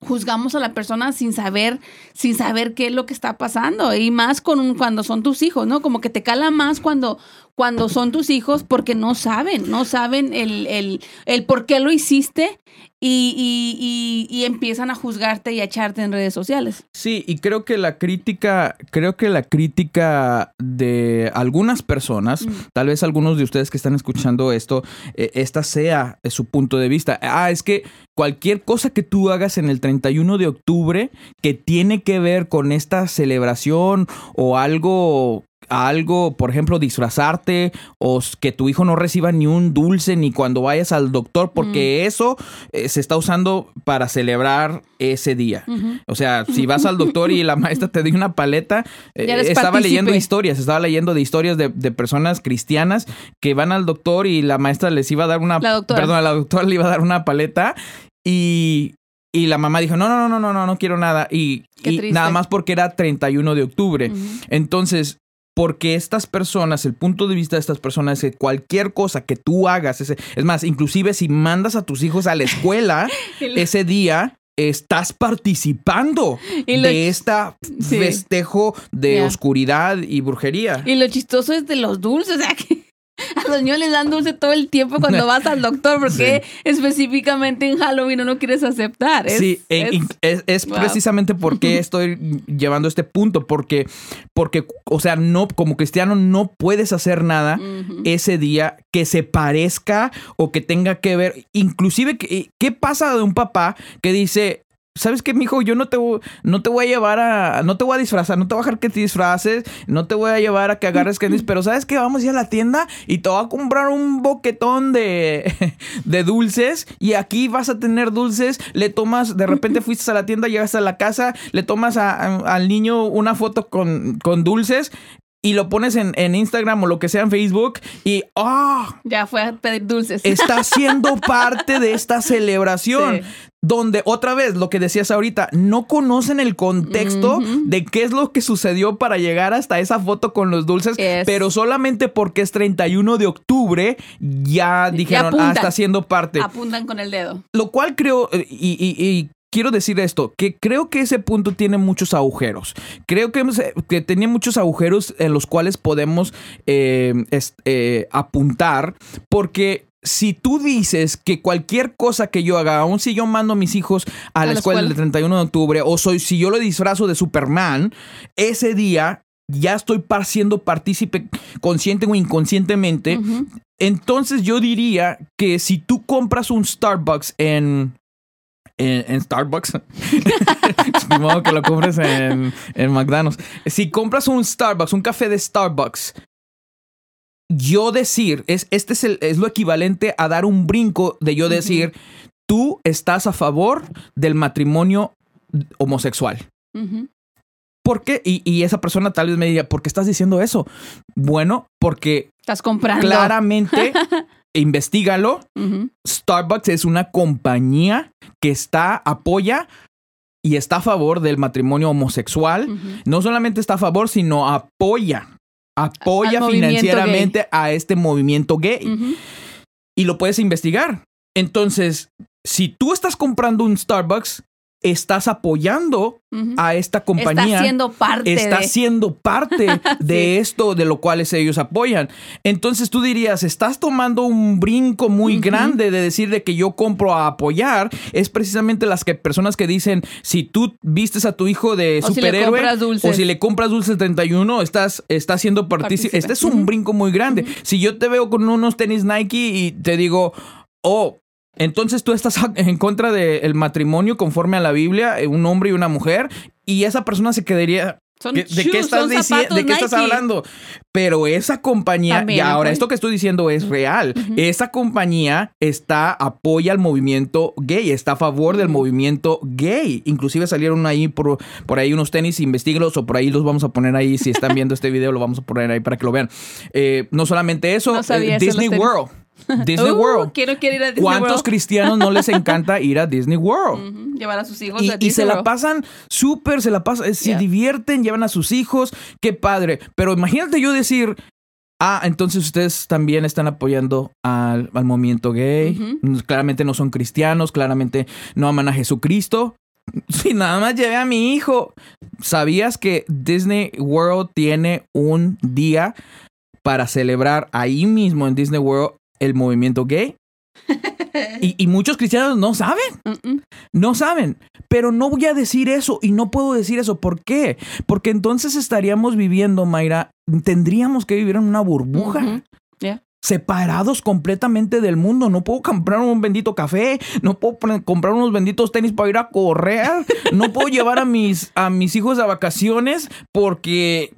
juzgamos a la persona sin saber, sin saber qué es lo que está pasando. Y más con cuando son tus hijos, ¿no? Como que te cala más cuando, cuando son tus hijos porque no saben, no saben el, el, el por qué lo hiciste y, y, y, empiezan a juzgarte y a echarte en redes sociales. Sí, y creo que la crítica, creo que la crítica de algunas personas, mm. tal vez algunos de ustedes que están escuchando esto, eh, esta sea su punto de vista. Ah, es que cualquier cosa que tú hagas en el 31 de octubre que tiene que ver con esta celebración o algo algo, por ejemplo, disfrazarte o que tu hijo no reciba ni un dulce ni cuando vayas al doctor, porque mm. eso eh, se está usando para celebrar ese día. O sea, si vas al doctor y la maestra te dio una paleta, eh, estaba leyendo historias, estaba leyendo de historias de, personas cristianas que van al doctor y la maestra les iba a dar una, perdón, a la doctora le iba a dar una paleta y y la mamá dijo, no, no, no, no, no, no quiero nada. Y, nada más porque era 31 de octubre. Entonces, porque estas personas, el punto de vista de estas personas es que cualquier cosa que tú hagas, es más, inclusive si mandas a tus hijos a la escuela ese día, estás participando Y lo de Sí. festejo de oscuridad y brujería. Y lo chistoso es de los dulces, o sea que a los niños les dan dulce todo el tiempo cuando vas al doctor, porque específicamente en Halloween no lo quieres aceptar. Es- sí, es- es, es wow. precisamente por qué estoy llevando este punto, porque, porque, o sea, no, como cristiano no puedes hacer nada ese día que se parezca o que tenga que ver, inclusive, ¿qué pasa de un papá que dice... ¿Sabes qué, mijo? Yo no te, voy- no te voy a llevar a... No te voy a disfrazar, no te voy a dejar que te disfraces, no te voy a llevar a que agarres candies, pero ¿sabes qué? Vamos a ir a la tienda y te voy a comprar un boquetón de, de dulces y aquí vas a tener dulces, le tomas, de repente fuiste a la tienda, llegas a la casa, le tomas a- a- al niño una foto con, con dulces y lo pones en, en Instagram o lo que sea en Facebook y ¡ah! Ya fue a pedir dulces. está siendo parte de esta celebración. Sí. Donde otra vez lo que decías ahorita, no conocen el contexto de qué es lo que sucedió para llegar hasta esa foto con los dulces, Yes. pero solamente porque es 31 de octubre ya dijeron, ah, está siendo parte. Apuntan con el dedo. Lo cual creo, eh, y, y- y quiero decir esto, que creo que ese punto tiene muchos agujeros. Creo que, eh, que tenía muchos agujeros en los cuales podemos eh, es- eh, apuntar, porque... Si tú dices que cualquier cosa que yo haga, aun si yo mando a mis hijos a, la, escuela, el 31 de octubre, o soy, si yo lo disfrazo de Superman, ese día ya estoy siendo partícipe consciente o inconscientemente entonces yo diría que si tú compras un Starbucks en... En, en Starbucks. Ni modo que lo compres en, en McDonald's. Si compras un Starbucks, un café de Starbucks, yo decir, es, este es, el- es lo equivalente a dar un brinco de yo decir, tú estás a favor del matrimonio homosexual. ¿Por qué? Y, y esa persona tal vez me diga, ¿por qué estás diciendo eso? Bueno, porque Estás comprando. claramente, investigalo, Ujú. Starbucks es una compañía que está, apoya y está a favor del matrimonio homosexual. No solamente está a favor, sino apoya. Apoya Al financieramente a este movimiento gay. Y lo puedes investigar. Entonces, si tú estás comprando un Starbucks, estás apoyando a esta compañía Está siendo parte está de... siendo parte de esto de lo cuales ellos apoyan. Entonces tú dirías, estás tomando un brinco muy grande de decir de que yo compro a apoyar. Es precisamente las que personas que dicen, si tú vistes a tu hijo de O superhéroe o si le compras dulces 31, estás, estás siendo partícipe. Este es un brinco muy grande. Si yo te veo con unos tenis Nike y te digo, oh, entonces tú estás en contra del matrimonio conforme a la Biblia, eh, un hombre y una mujer, y esa persona se quedaría. Son ¿qué- ¿De qué estás diciendo? ¿De qué estás hablando? Pero esa compañía, También y ahora esto que estoy diciendo es real. Esa compañía está, apoya al movimiento gay, está a favor del movimiento gay. Inclusive salieron ahí por, por ahí unos tenis, investiguenlos o por ahí los vamos a poner ahí. Si están viendo este video, lo vamos a poner ahí para que lo vean. Eh, no solamente eso, No eh, Disney. World. Disney Uh, World. Quiero, quiero ir a Disney ¿Cuántos World. cristianos no les encanta ir a Disney World? Llevar a sus hijos Y, a y Disney se la pasan súper, se la pasan, se Yeah. divierten, llevan a sus hijos, qué padre. Pero imagínate yo decir, ah, entonces ustedes también están apoyando al, al movimiento gay. Ujú. Claramente no son cristianos, claramente no aman a Jesucristo. Si nada más llevé a mi hijo. ¿Sabías que Disney World tiene un día para celebrar ahí mismo en Disney World el movimiento gay? Y, y muchos cristianos no saben. No saben, pero no voy a decir eso y no puedo decir eso. ¿Por qué? Porque entonces estaríamos viviendo, Mayra, tendríamos que vivir en una burbuja. Yeah. Separados completamente del mundo. No puedo comprar un bendito café, no puedo comprar unos benditos tenis para ir a correr, no puedo llevar a mis, a mis hijos a vacaciones porque,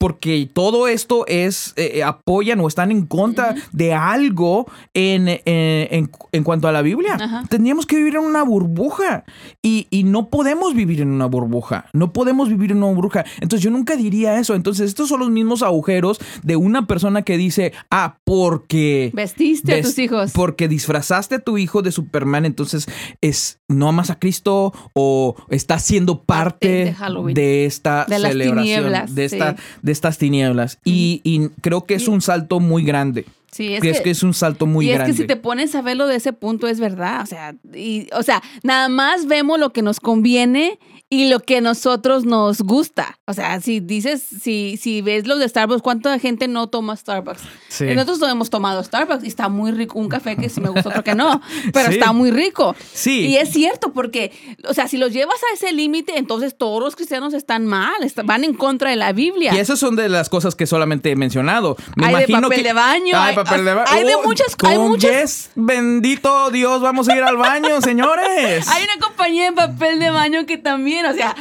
porque todo esto es, eh, apoyan o están en contra de algo en, en, en- en cuanto a la Biblia. Tendríamos que vivir en una burbuja y, y no podemos vivir en una burbuja. No podemos vivir en una burbuja. Entonces yo nunca diría eso. Entonces estos son los mismos agujeros de una persona que dice, ah, porque... Vestiste a tus hijos. Porque disfrazaste a tu hijo de Superman, entonces es no amas a Cristo o estás siendo parte, Parte de esta De las celebración, tinieblas, de, esta, sí. de estas tinieblas. Y, y creo que es un salto muy grande. Sí, es que, es que es un salto muy y grande. es que si te pones a verlo de ese punto es verdad, o sea, y, o sea, nada más vemos lo que nos conviene y lo que a nosotros nos gusta. O sea, si dices, si, si ves los de Starbucks, ¿cuánta gente no toma Starbucks? Sí. Nosotros no hemos tomado Starbucks y está muy rico, un café que sí me gusta, otro que no, pero Sí. está muy rico. Sí. Y es cierto, porque, o sea, si los llevas a ese límite, entonces todos los cristianos están mal, van en contra de la Biblia. Y esas son de las cosas que solamente he mencionado. Me Hay de papel que- de baño, Hay hay- papel de baño. hay de Oh, muchas- hay con muchas- yes, bendito Dios, vamos a ir al baño, señores. Hay una compañía de papel de baño que también, o sea,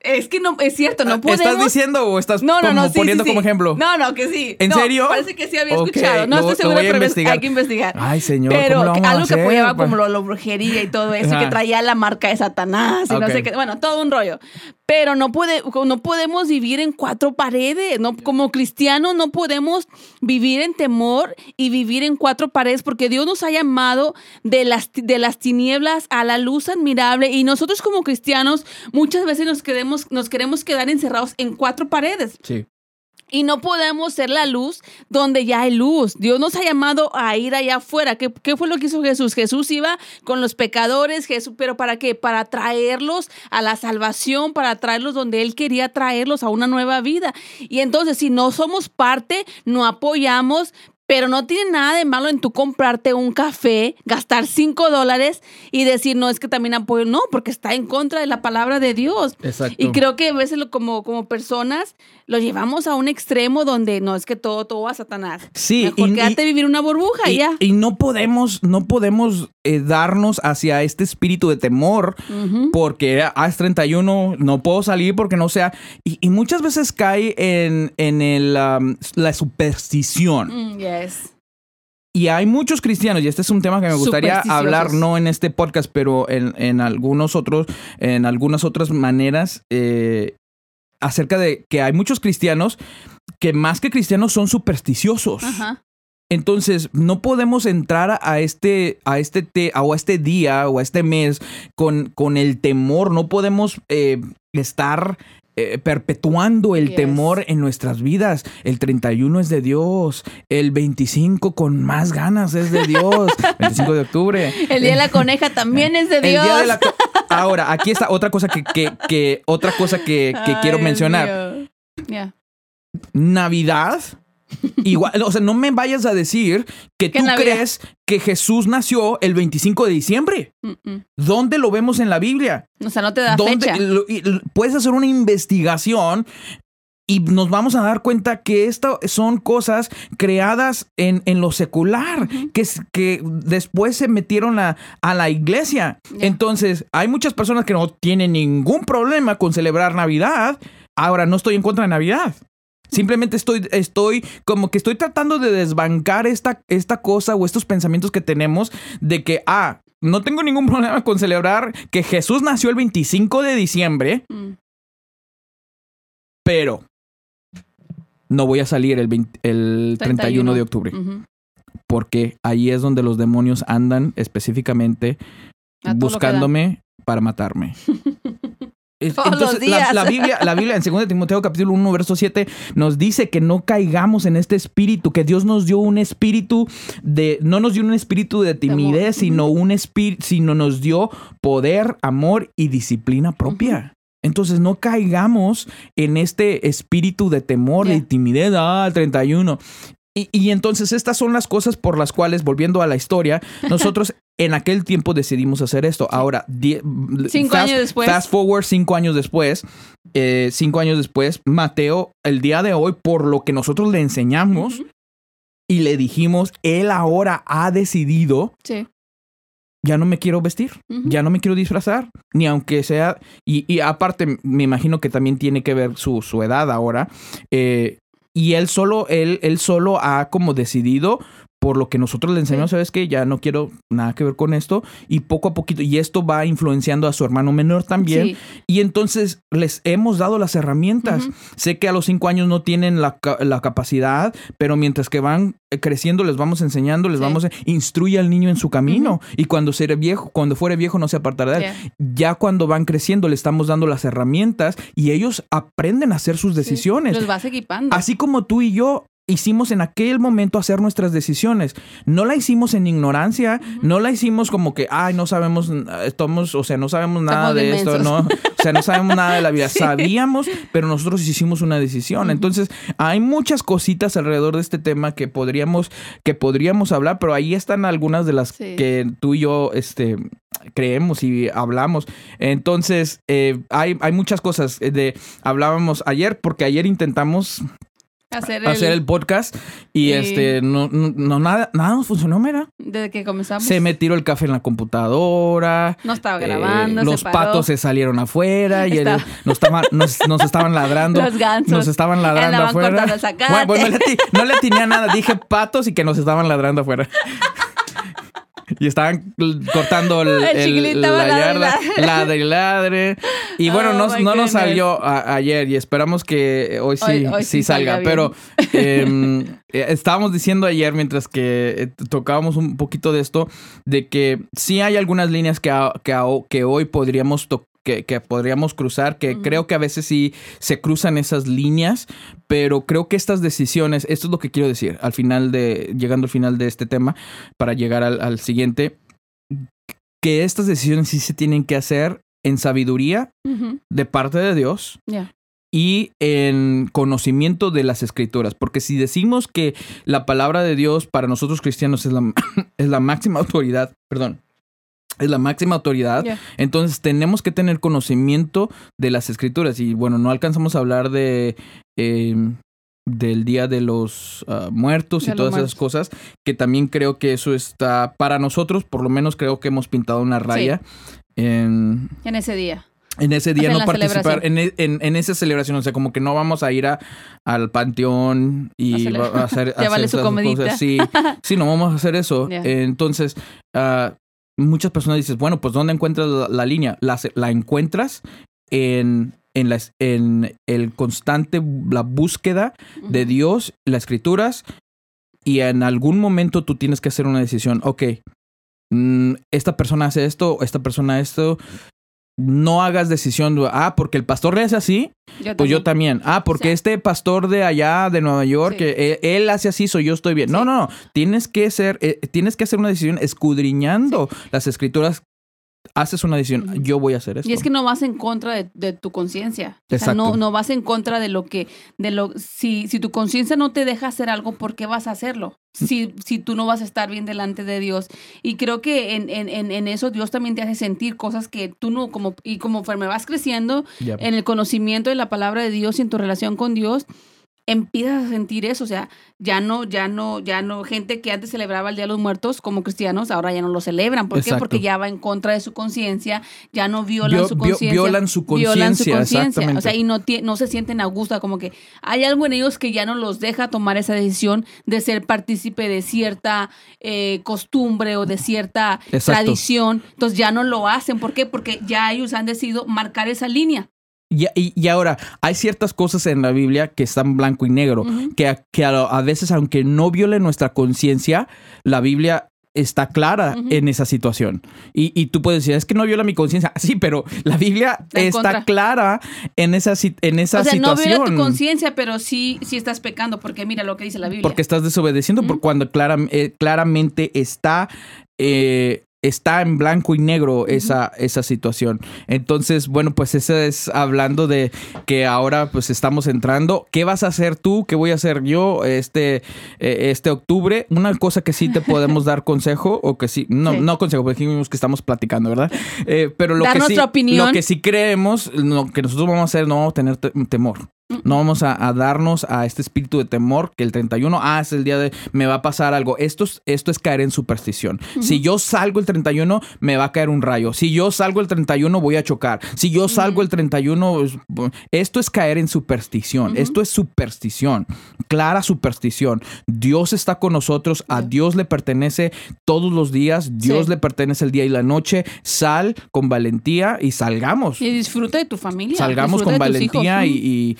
es que no, es cierto, no podemos... Ah, ¿Estás diciendo o estás No, no, como no, sí, poniendo sí, sí. como ejemplo? No, no, que sí. ¿En No, serio? Parece que sí había escuchado. No lo- estoy segura, pero investigar. hay que investigar. Ay, señor, Pero ¿cómo lo que- vamos a algo que hacer, apoyaba como lo brujería y todo eso, y Ajá. que traía la marca de Satanás y no sé qué. Bueno, todo un rollo. Pero no, puede, no podemos vivir en cuatro paredes. No, como cristianos no podemos vivir en temor y vivir en cuatro paredes porque Dios nos ha llamado de las, de las tinieblas a la luz admirable y nosotros como cristianos muchas veces nos, queremos, nos queremos quedar encerrados en cuatro paredes. Sí. Y no podemos ser la luz donde ya hay luz. Dios nos ha llamado a ir allá afuera. ¿Qué, qué fue lo que hizo Jesús? Jesús iba con los pecadores, Jesús, pero ¿para qué? Para traerlos a la salvación, para traerlos donde Él quería traerlos a una nueva vida. Y entonces, si no somos parte, no apoyamos, pero no tiene nada de malo en tú comprarte un café, gastar cinco dólares y decir, no, es que también apoyo. No, porque está en contra de la palabra de Dios. Exacto. Y creo que a veces lo- como, como personas lo llevamos a un extremo donde no es que todo, todo a Satanás. Sí, Mejor y- quédate vivir una burbuja y, Y, ya. y no podemos, no podemos eh, darnos hacia este espíritu de temor Ujú. porque ah, es 31, no puedo salir porque no sea. Y, muchas veces cae en, en el, um, la superstición. Mm, yes. Y hay muchos cristianos, y este es un tema que me gustaría hablar, no en este podcast, pero en, en algunos otros, en algunas otras maneras, eh, acerca de que hay muchos cristianos que más que cristianos son supersticiosos. Ajá. Entonces, no podemos entrar a- este, a este, te- o a este día o a este mes con, con el temor. No podemos eh, estar eh, perpetuando el Yes. temor en nuestras vidas. El 31 es de Dios. El 25 con más ganas es de Dios. 25 de octubre. El día de la coneja también es de El Dios. día de la co- Ahora, aquí está otra cosa que, que, que- otra cosa que, que Ay, quiero mencionar. Navidad. Igual, o sea, no me vayas a decir que ¿Qué tú crees que Jesús nació el 25 de diciembre. Mm, mm. ¿Dónde lo vemos en la Biblia? O sea, no te da ¿Dónde fecha. lo- puedes hacer una investigación y nos vamos a dar cuenta que esto son cosas creadas en, en lo secular, que, es- que después se metieron a, a la iglesia. Entonces, hay muchas personas que no tienen ningún problema con celebrar Navidad. Ahora, no estoy en contra de Navidad. Simplemente estoy, estoy como que estoy tratando de desbancar esta, esta cosa o estos pensamientos que tenemos de que, ah, no tengo ningún problema con celebrar que Jesús nació el 25 de diciembre, Mm. pero no voy a salir el, 20 el 31 de octubre. Porque ahí es donde los demonios andan específicamente buscándome para matarme. Todos Entonces, la, días. la Biblia, la Biblia en 2 Timoteo capítulo 1, verso 7 nos dice que no caigamos en este espíritu, que Dios nos dio un espíritu de, no nos dio un espíritu de timidez, sino un espíritu, sino nos dio poder, amor y disciplina propia. Entonces no caigamos en este espíritu de temor Ya. y timidez, ah, el 31. Y, y entonces estas son las cosas por las cuales, volviendo a la historia, nosotros en aquel tiempo decidimos hacer esto. Ahora, die- Cinco fast- años después. Fast forward cinco años después. eh, cinco años después, Mateo, el día de hoy, por lo que nosotros le enseñamos y le dijimos, él ahora ha decidido, Sí. ya no me quiero vestir, ya no me quiero disfrazar, ni aunque sea, y, y aparte me imagino que también tiene que ver su, su edad ahora, eh, y él solo, él, él solo ha como decidido por lo que nosotros le enseñamos, Sí. sabes que ya no quiero nada que ver con esto y poco a poquito y esto va influenciando a su hermano menor también Sí. y entonces les hemos dado las herramientas. Sé que a los cinco años no tienen la, la capacidad, pero mientras que van eh, creciendo les vamos enseñando, les Sí. vamos a instruye al niño en su camino y cuando será viejo, cuando fuere viejo no se apartará de él. Ya. Ya cuando van creciendo le estamos dando las herramientas y ellos aprenden a hacer sus decisiones. Los vas equipando. Así como tú y yo hicimos en aquel momento hacer nuestras decisiones. No la hicimos en ignorancia, no la hicimos como que, ay, no sabemos, estamos, o sea, no sabemos nada de esto, no, o sea, no sabemos nada de la vida. Sabíamos, pero nosotros hicimos una decisión. Entonces, hay muchas cositas alrededor de este tema que podríamos, que podríamos hablar, pero ahí están algunas de las que tú y yo, este, creemos y hablamos. Entonces, eh, hay, hay muchas cosas de, hablábamos ayer, porque ayer intentamos hacer, el, podcast y, este no, no, nada nada nos funcionó mira desde que comenzamos. Se me tiró el café en la computadora no estaba grabando eh, los patos se salieron afuera y nos, nos, estaban ladrando los gansos. nos estaban ladrando afuera. bueno, no, le, no le tenía nada dije patos y que nos estaban ladrando afuera y estaban cortando el, la yarda, ladre y ladre. Y bueno, oh no, nos salió ayer y esperamos que hoy sí, sí, salga. Pero em, eh, estábamos diciendo ayer, mientras que eh, tocábamos un poquito de esto, de que sí hay algunas líneas que, que, que hoy podríamos tocar que, podríamos cruzar, que creo que a veces sí se cruzan esas líneas, pero creo que estas decisiones, esto es lo que quiero decir, al final de, llegando al final de este tema, para llegar al, siguiente, que estas decisiones sí se tienen que hacer en sabiduría de parte de Dios. Y en conocimiento de las escrituras, porque si decimos que la palabra de Dios para nosotros cristianos es la, es la máxima autoridad, perdón, es la máxima autoridad. Entonces tenemos que tener conocimiento de las escrituras. Y bueno, no alcanzamos a hablar de em, del Día de los ah, Muertos y todas esas cosas, que también creo que eso está para nosotros, por lo menos creo que hemos pintado una raya en, en ese día. En ese día no participar en, e, en, en, esa celebración, o sea, como que no vamos a ir a, al panteón y a, hacer, Cosas. Sí, sí, no vamos a hacer eso. Entonces, uh, muchas personas dicen, bueno, pues ¿dónde encuentras la, línea? La, la, encuentras en, en, la, en el constante, la búsqueda de Dios, las escrituras, y en algún momento tú tienes que hacer una decisión, ok, mm, esta persona hace esto, esta persona esto, no hagas decisión, ah, porque el pastor le hace así, pues yo también. Ah, porque este pastor de allá, de Nueva York, que él, hace así, soy yo estoy bien. No, no, no. Tienes que ser, eh, tienes que hacer una decisión escudriñando las escrituras haces una decisión, yo voy a hacer esto. Y es que no vas en contra de, tu conciencia. O sea, no, no vas en contra de lo que, de lo, si, si tu conciencia no te deja hacer algo, ¿por qué vas a hacerlo? Si, si tú no vas a estar bien delante de Dios. Y creo que en, en, en eso Dios también te hace sentir cosas que tú no, como, y como me vas creciendo en el conocimiento de la palabra de Dios y en tu relación con Dios, empiezas a sentir eso, o sea, ya no, ya no, ya no, gente que antes celebraba el Día de los Muertos como cristianos, ahora ya no lo celebran. ¿Por qué? Porque ya va en contra de su conciencia, ya no violan su conciencia. Violan su conciencia, O sea, y no, no se sienten a gusto, como que hay algo en ellos que ya no los deja tomar esa decisión de ser partícipe de cierta eh, costumbre o de cierta tradición. Entonces ya no lo hacen. ¿Por qué? Porque ya ellos han decidido marcar esa línea. Y, ahora, hay ciertas cosas en la Biblia que están blanco y negro, que, que a, veces, aunque no viole nuestra conciencia, la Biblia está clara en esa situación. Y, tú puedes decir, es que no viola mi conciencia. Sí, pero la Biblia está, clara en esa, en esa o sea, No viola tu conciencia, pero sí, sí estás pecando, porque mira lo que dice la Biblia. Porque estás desobedeciendo, por cuando eh, claramente está eh, está en blanco y negro esa, esa situación. Entonces, bueno, pues eso es hablando de que ahora pues estamos entrando. ¿Qué vas a hacer tú? ¿Qué voy a hacer yo este, eh, este octubre? Una cosa que sí te podemos dar consejo o que sí, no, no consejo, porque dijimos que estamos platicando, ¿verdad? Eh, pero lo que, sí, lo que sí creemos, lo que nosotros vamos a hacer, no vamos a tener temor. No vamos a, darnos a este espíritu de temor que el 31, ah, es el día de, me va a pasar algo. Esto es, esto es caer en superstición. Si yo salgo el 31, me va a caer un rayo. Si yo salgo el 31, voy a chocar. Si yo salgo el 31, esto es caer en superstición. Esto es superstición, clara superstición. Dios está con nosotros, a Dios le pertenece todos los días, Dios le pertenece el día y la noche. Sal con valentía y salgamos. Y disfruta de tu familia. Salgamos con valentía y y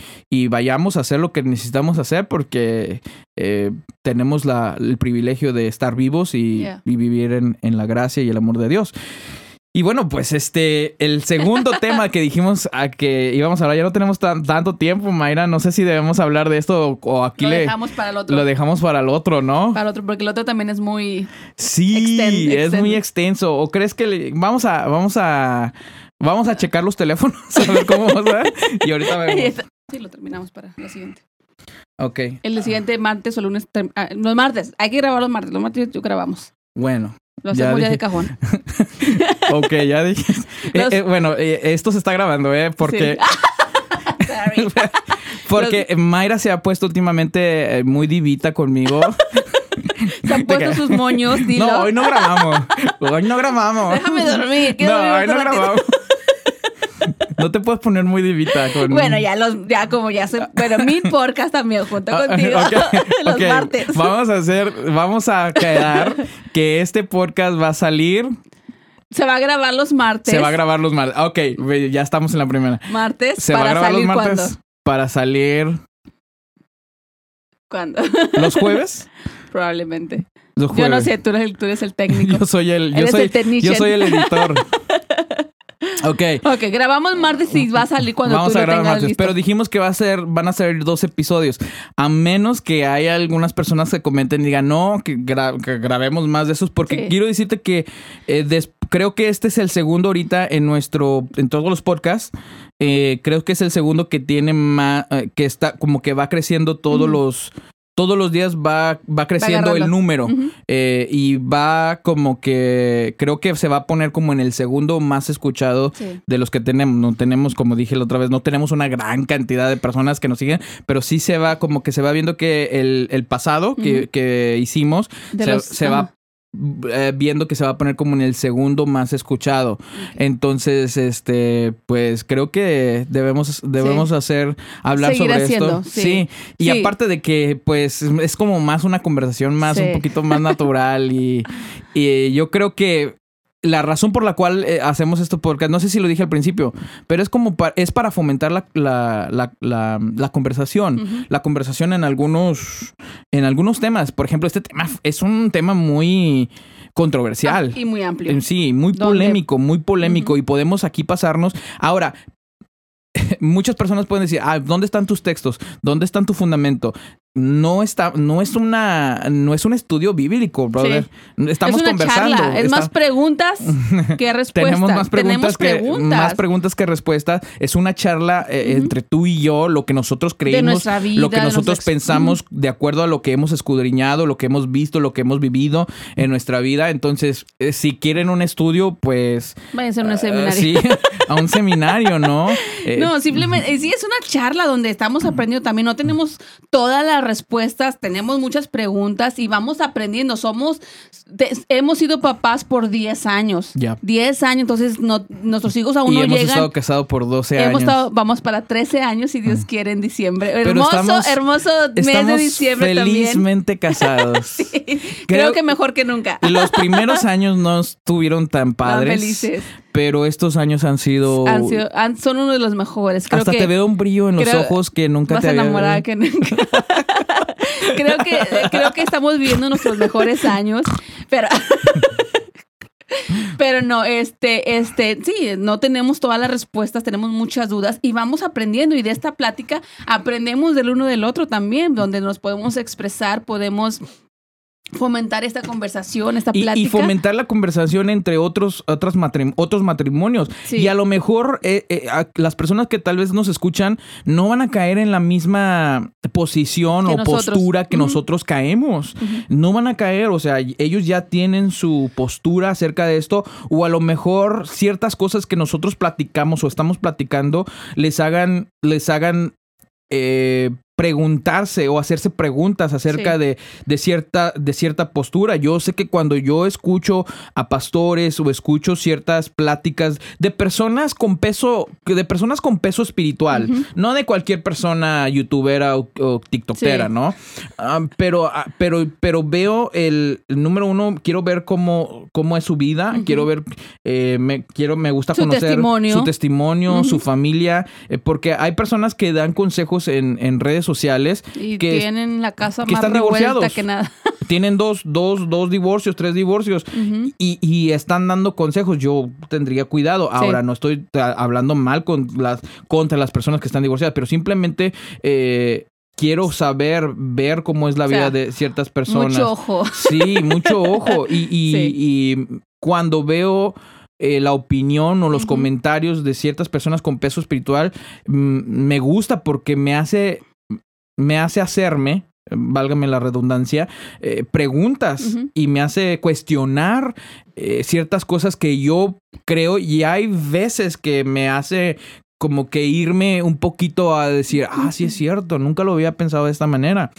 vayamos a hacer lo que necesitamos hacer porque eh, tenemos la, el privilegio de estar vivos y, vivir en, en, la gracia y el amor de Dios. Y bueno, pues este, el segundo tema que dijimos a que íbamos a hablar, ya no tenemos tan- tanto tiempo, Mayra. No sé si debemos hablar de esto o, aquí Lo le dejamos para el otro. lo dejamos para el otro, ¿no? Para el otro, porque el otro también es muy... Sí, Extend- es muy extenso. ¿O crees que le- vamos a, vamos a, vamos a checar los teléfonos a ver cómo va? Y ahorita vemos. Sí, lo terminamos para la siguiente. Ok, El siguiente martes o lunes. ah, los martes. Hay que grabar los martes. Los martes yo grabamos. bueno. Lo hacemos ya, de cajón. Ok, ya dije. Eh, Los- eh, bueno, eh, esto se está grabando, ¿eh? Porque, porque Mayra se ha puesto últimamente muy divita conmigo. Se han puesto sus moños, dilo. No, hoy no grabamos. Hoy no grabamos. Déjame dormir. No, hoy no ratito. grabamos. No te puedes poner muy divita con. Bueno, ya los, ya como ya se, bueno, mi podcast también junto Ah, contigo los martes. Vamos a hacer, vamos a quedar que este podcast va a salir, Se va a grabar los martes. se va a grabar los martes. Ok, ya estamos en la primera. Martes Se va a para grabar los martes para salir ¿Cuándo? los jueves. Probablemente. Los Yo jueves. no sé, tú eres el, tú eres el técnico. Yo soy el, yo soy, el yo soy el editor. Ok. Ok, grabamos martes y va a salir cuando Vamos tú a lo grabar tengas martes, listo. pero dijimos que va a ser, van a ser dos episodios, a menos que haya algunas personas que comenten y digan no, que, gra- que grabemos más de esos, porque Sí. quiero decirte que eh, des- creo que este es el segundo ahorita en nuestro, en todos los podcasts, eh, creo que es el segundo que tiene más, eh, que está como que va creciendo todos los todos los días va, va creciendo el número eh, y va como que creo que se va a poner como en el segundo más escuchado Sí. de los que tenemos. No tenemos, como dije la otra vez, no tenemos una gran cantidad de personas que nos siguen, pero sí se va como que se va viendo que el, el pasado que, que hicimos De se, los- se va eh, viendo que se va a poner como en el segundo más escuchado. Entonces, este, pues creo que debemos, debemos hacer, hablar Seguir sobre haciendo, esto. sí. Y Sí. aparte de que, pues, es como más una conversación más, un poquito más natural y, y yo creo que la razón por la cual eh, hacemos esto podcast, no sé si lo dije al principio, pero es como pa- es para fomentar la, la, la, conversación. La conversación en algunos, en algunos temas. Por ejemplo, este tema es un tema muy controversial. Ah, y muy amplio. Eh, Sí, muy polémico, muy polémico. Y podemos aquí pasarnos. Ahora, muchas personas pueden decir, ah, ¿dónde están tus textos? ¿Dónde están tu fundamento? No está, no es una, no es un estudio bíblico, brother. Estamos es una conversando. charla. Es está- más preguntas que respuestas. tenemos más preguntas, Tenemos que, preguntas. más preguntas que respuestas. Es una charla eh, entre tú y yo, lo que nosotros vida, lo que nosotros pensamos de acuerdo a lo que hemos escudriñado, lo que hemos visto, lo que hemos vivido en nuestra vida. Entonces, eh, si quieren un estudio, pues Váyanse a un ah, seminario. sí, a un seminario, ¿no? Eh, No, simplemente, eh, sí, es una charla donde estamos aprendiendo también. No tenemos todas respuestas, tenemos muchas preguntas y vamos aprendiendo. Somos, te- hemos sido papás por 10 años. Ya. 10 años, entonces no, nuestros hijos aún y no hemos llegan. estado casados por 12 Hemos años. estado, vamos para 13 años, si Dios quiere, en diciembre. Pero Hermoso, estamos- hermoso mes de diciembre también. felizmente casados. Creo, Creo- que mejor que nunca. Los primeros años no estuvieron tan padres. felices. Pero estos años han sido. Han sido- han- son uno de los mejores. Creo hasta que te veo un brillo en los ojos que nunca más te había enamorada que nunca. creo que creo que estamos viviendo nuestros mejores años, pero pero no, este, este, sí, no tenemos todas las respuestas, tenemos muchas dudas y vamos aprendiendo y de esta plática aprendemos del uno del otro también, donde nos podemos expresar, podemos fomentar esta conversación, esta Y, plática. y fomentar la conversación entre otros, otras matrim- otros matrimonios. Sí. Y a lo mejor eh, eh, a- las personas que tal vez nos escuchan no van a caer en la misma posición Que o nosotros. postura que nosotros caemos. No van a caer, o sea, ellos ya tienen su postura acerca de esto o a lo mejor ciertas cosas que nosotros platicamos o estamos platicando les hagan, les hagan eh, preguntarse o hacerse preguntas acerca Sí. de, de cierta, de cierta postura. Yo sé que cuando yo escucho a pastores o escucho ciertas pláticas de personas con peso, de personas con peso espiritual, no de cualquier persona youtubera o, o tiktokera, Sí. ¿no? Ah, pero, ah, pero, pero veo el, el número uno, quiero ver cómo, cómo es su vida, quiero ver, eh, me, quiero, me gusta Su conocer testimonio. su testimonio, su familia, eh, porque hay personas que dan consejos en, en redes sociales y que- tienen la casa que más están divorciados. que nada. tienen dos, dos, dos divorcios, tres divorcios y, y, están dando consejos. Yo tendría cuidado. Ahora, no estoy hablando mal con las, contra las personas que están divorciadas, pero simplemente eh, quiero saber, ver cómo es la vida de ciertas personas. Mucho ojo. Sí, mucho ojo. Y, y, cuando veo eh, la opinión o los comentarios de ciertas personas con peso espiritual, me gusta porque me hace, me hace hacerme válgame la redundancia, eh, preguntas y me hace cuestionar eh, ciertas cosas que yo creo y hay veces que me hace como que irme un poquito a decir, ah, sí es cierto, nunca lo había pensado de esta manera.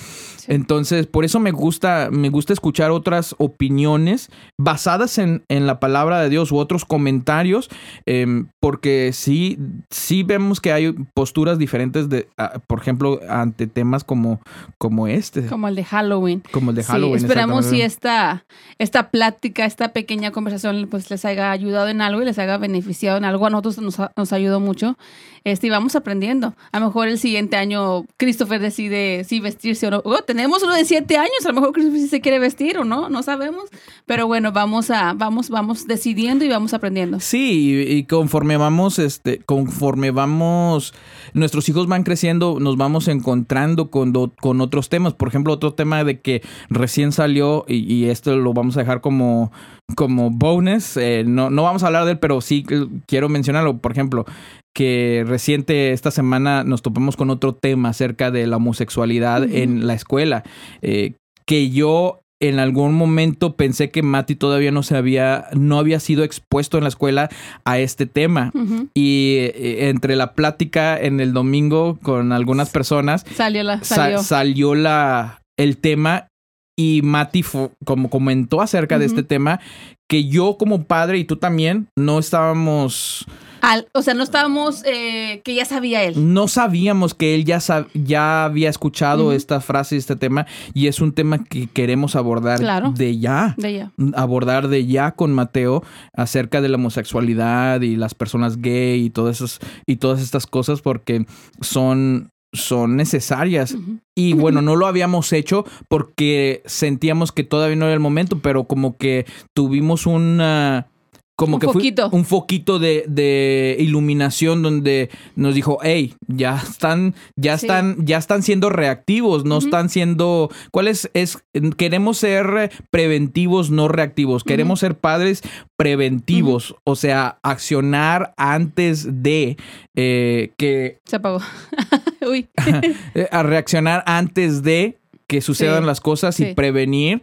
Entonces, por eso me gusta, me gusta escuchar otras opiniones basadas en, en la palabra de Dios u otros comentarios, em, porque sí, sí vemos que hay posturas diferentes de, ah, por ejemplo, ante temas como, como este. Como el de Halloween. Como el de Halloween. esperamos si esta, esta plática, esta pequeña conversación, pues les haya ayudado en algo y les haya beneficiado en algo. A nosotros nos, nos ayudó mucho este, y vamos aprendiendo. A lo mejor el siguiente año Christopher decide si vestirse o no. Oh, tenemos uno de siete años, a lo mejor Christopher si se quiere vestir o no, no sabemos. Pero bueno, vamos a, vamos, vamos decidiendo y vamos aprendiendo. Sí, y, conforme vamos, este, conforme vamos, nuestros hijos van creciendo, nos vamos encontrando con, con otros temas. Por ejemplo, otro tema de que recién salió, y esto lo vamos a dejar como, como bonus. Eh, no, no vamos a hablar de él, pero sí quiero mencionarlo. Por ejemplo, que reciente esta semana nos topamos con otro tema acerca de la homosexualidad en la escuela. Eh, que yo en algún momento pensé que Mati todavía no se había, no había sido expuesto en la escuela a este tema. Y eh, entre la plática en el domingo con algunas personas, salió, la, salió. la, el tema y Mati, como comentó acerca de este tema, que yo como padre y tú también no estábamos... o sea, no estábamos, eh, que ya sabía él. No sabíamos que él ya, ya había escuchado esta frase, este tema, y es un tema que queremos abordar de ya. De ya. Abordar de ya con Mateo acerca de la homosexualidad y las personas gay y todas, y todas estas cosas, porque son son necesarias. Y bueno, no lo habíamos hecho porque sentíamos que todavía no era el momento, pero como que tuvimos una como que foquito. un foquito de, de, iluminación donde nos dijo, hey, ya están, ya están, ya están siendo reactivos, no están siendo, ¿cuál es? es? Queremos ser preventivos, no reactivos. Queremos ser padres preventivos, o sea, accionar antes de eh, que... Se apagó. Uy. a reaccionar antes de que sucedan las cosas y prevenir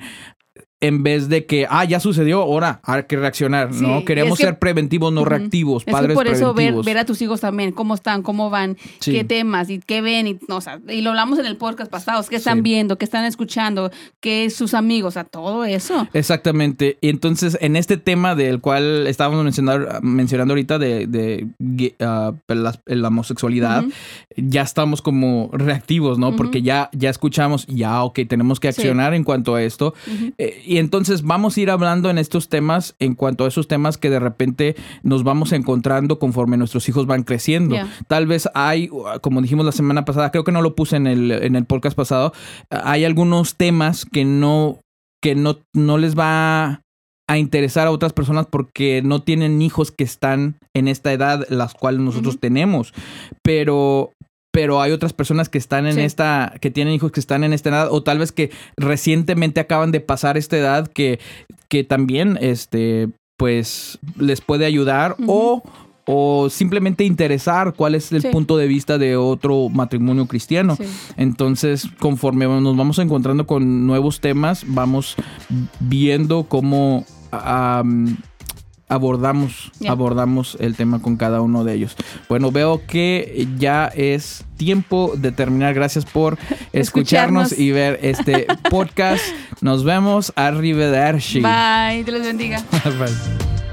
en vez de que, ah, ya sucedió, ahora hay que reaccionar, ¿no? Queremos ser preventivos, no reactivos, es padres por eso ver, ver, a tus hijos también, cómo están, cómo van, qué temas y qué ven, y, o sea, y lo hablamos en el podcast pasado, qué están viendo, qué están escuchando, qué sus amigos, a todo eso. Exactamente. Y entonces, en este tema del cual estábamos mencionando, mencionando ahorita de, de ah, la, homosexualidad, ya estamos como reactivos, ¿no? Porque ya, ya escuchamos, ya, ok, tenemos que accionar en cuanto a esto y entonces vamos a ir hablando en estos temas, en cuanto a esos temas que de repente nos vamos encontrando conforme nuestros hijos van creciendo. Tal vez hay, como dijimos la semana pasada, creo que no lo puse en el, en el podcast pasado, hay algunos temas que no, que no, no les va a interesar a otras personas porque no tienen hijos que están en esta edad, las cuales nosotros tenemos. Pero pero hay otras personas que están en esta, que tienen hijos que están en esta edad, o tal vez que recientemente acaban de pasar esta edad, que, que también, este, pues, les puede ayudar, o, o simplemente interesar cuál es el punto de vista de otro matrimonio cristiano. Entonces, conforme nos vamos encontrando con nuevos temas, vamos viendo cómo abordamos, abordamos el tema con cada uno de ellos. Bueno, veo que ya es tiempo de terminar. Gracias por escucharnos, y ver este podcast. Nos vemos. Arrivederci. Bye. Dios les bendiga. Bye.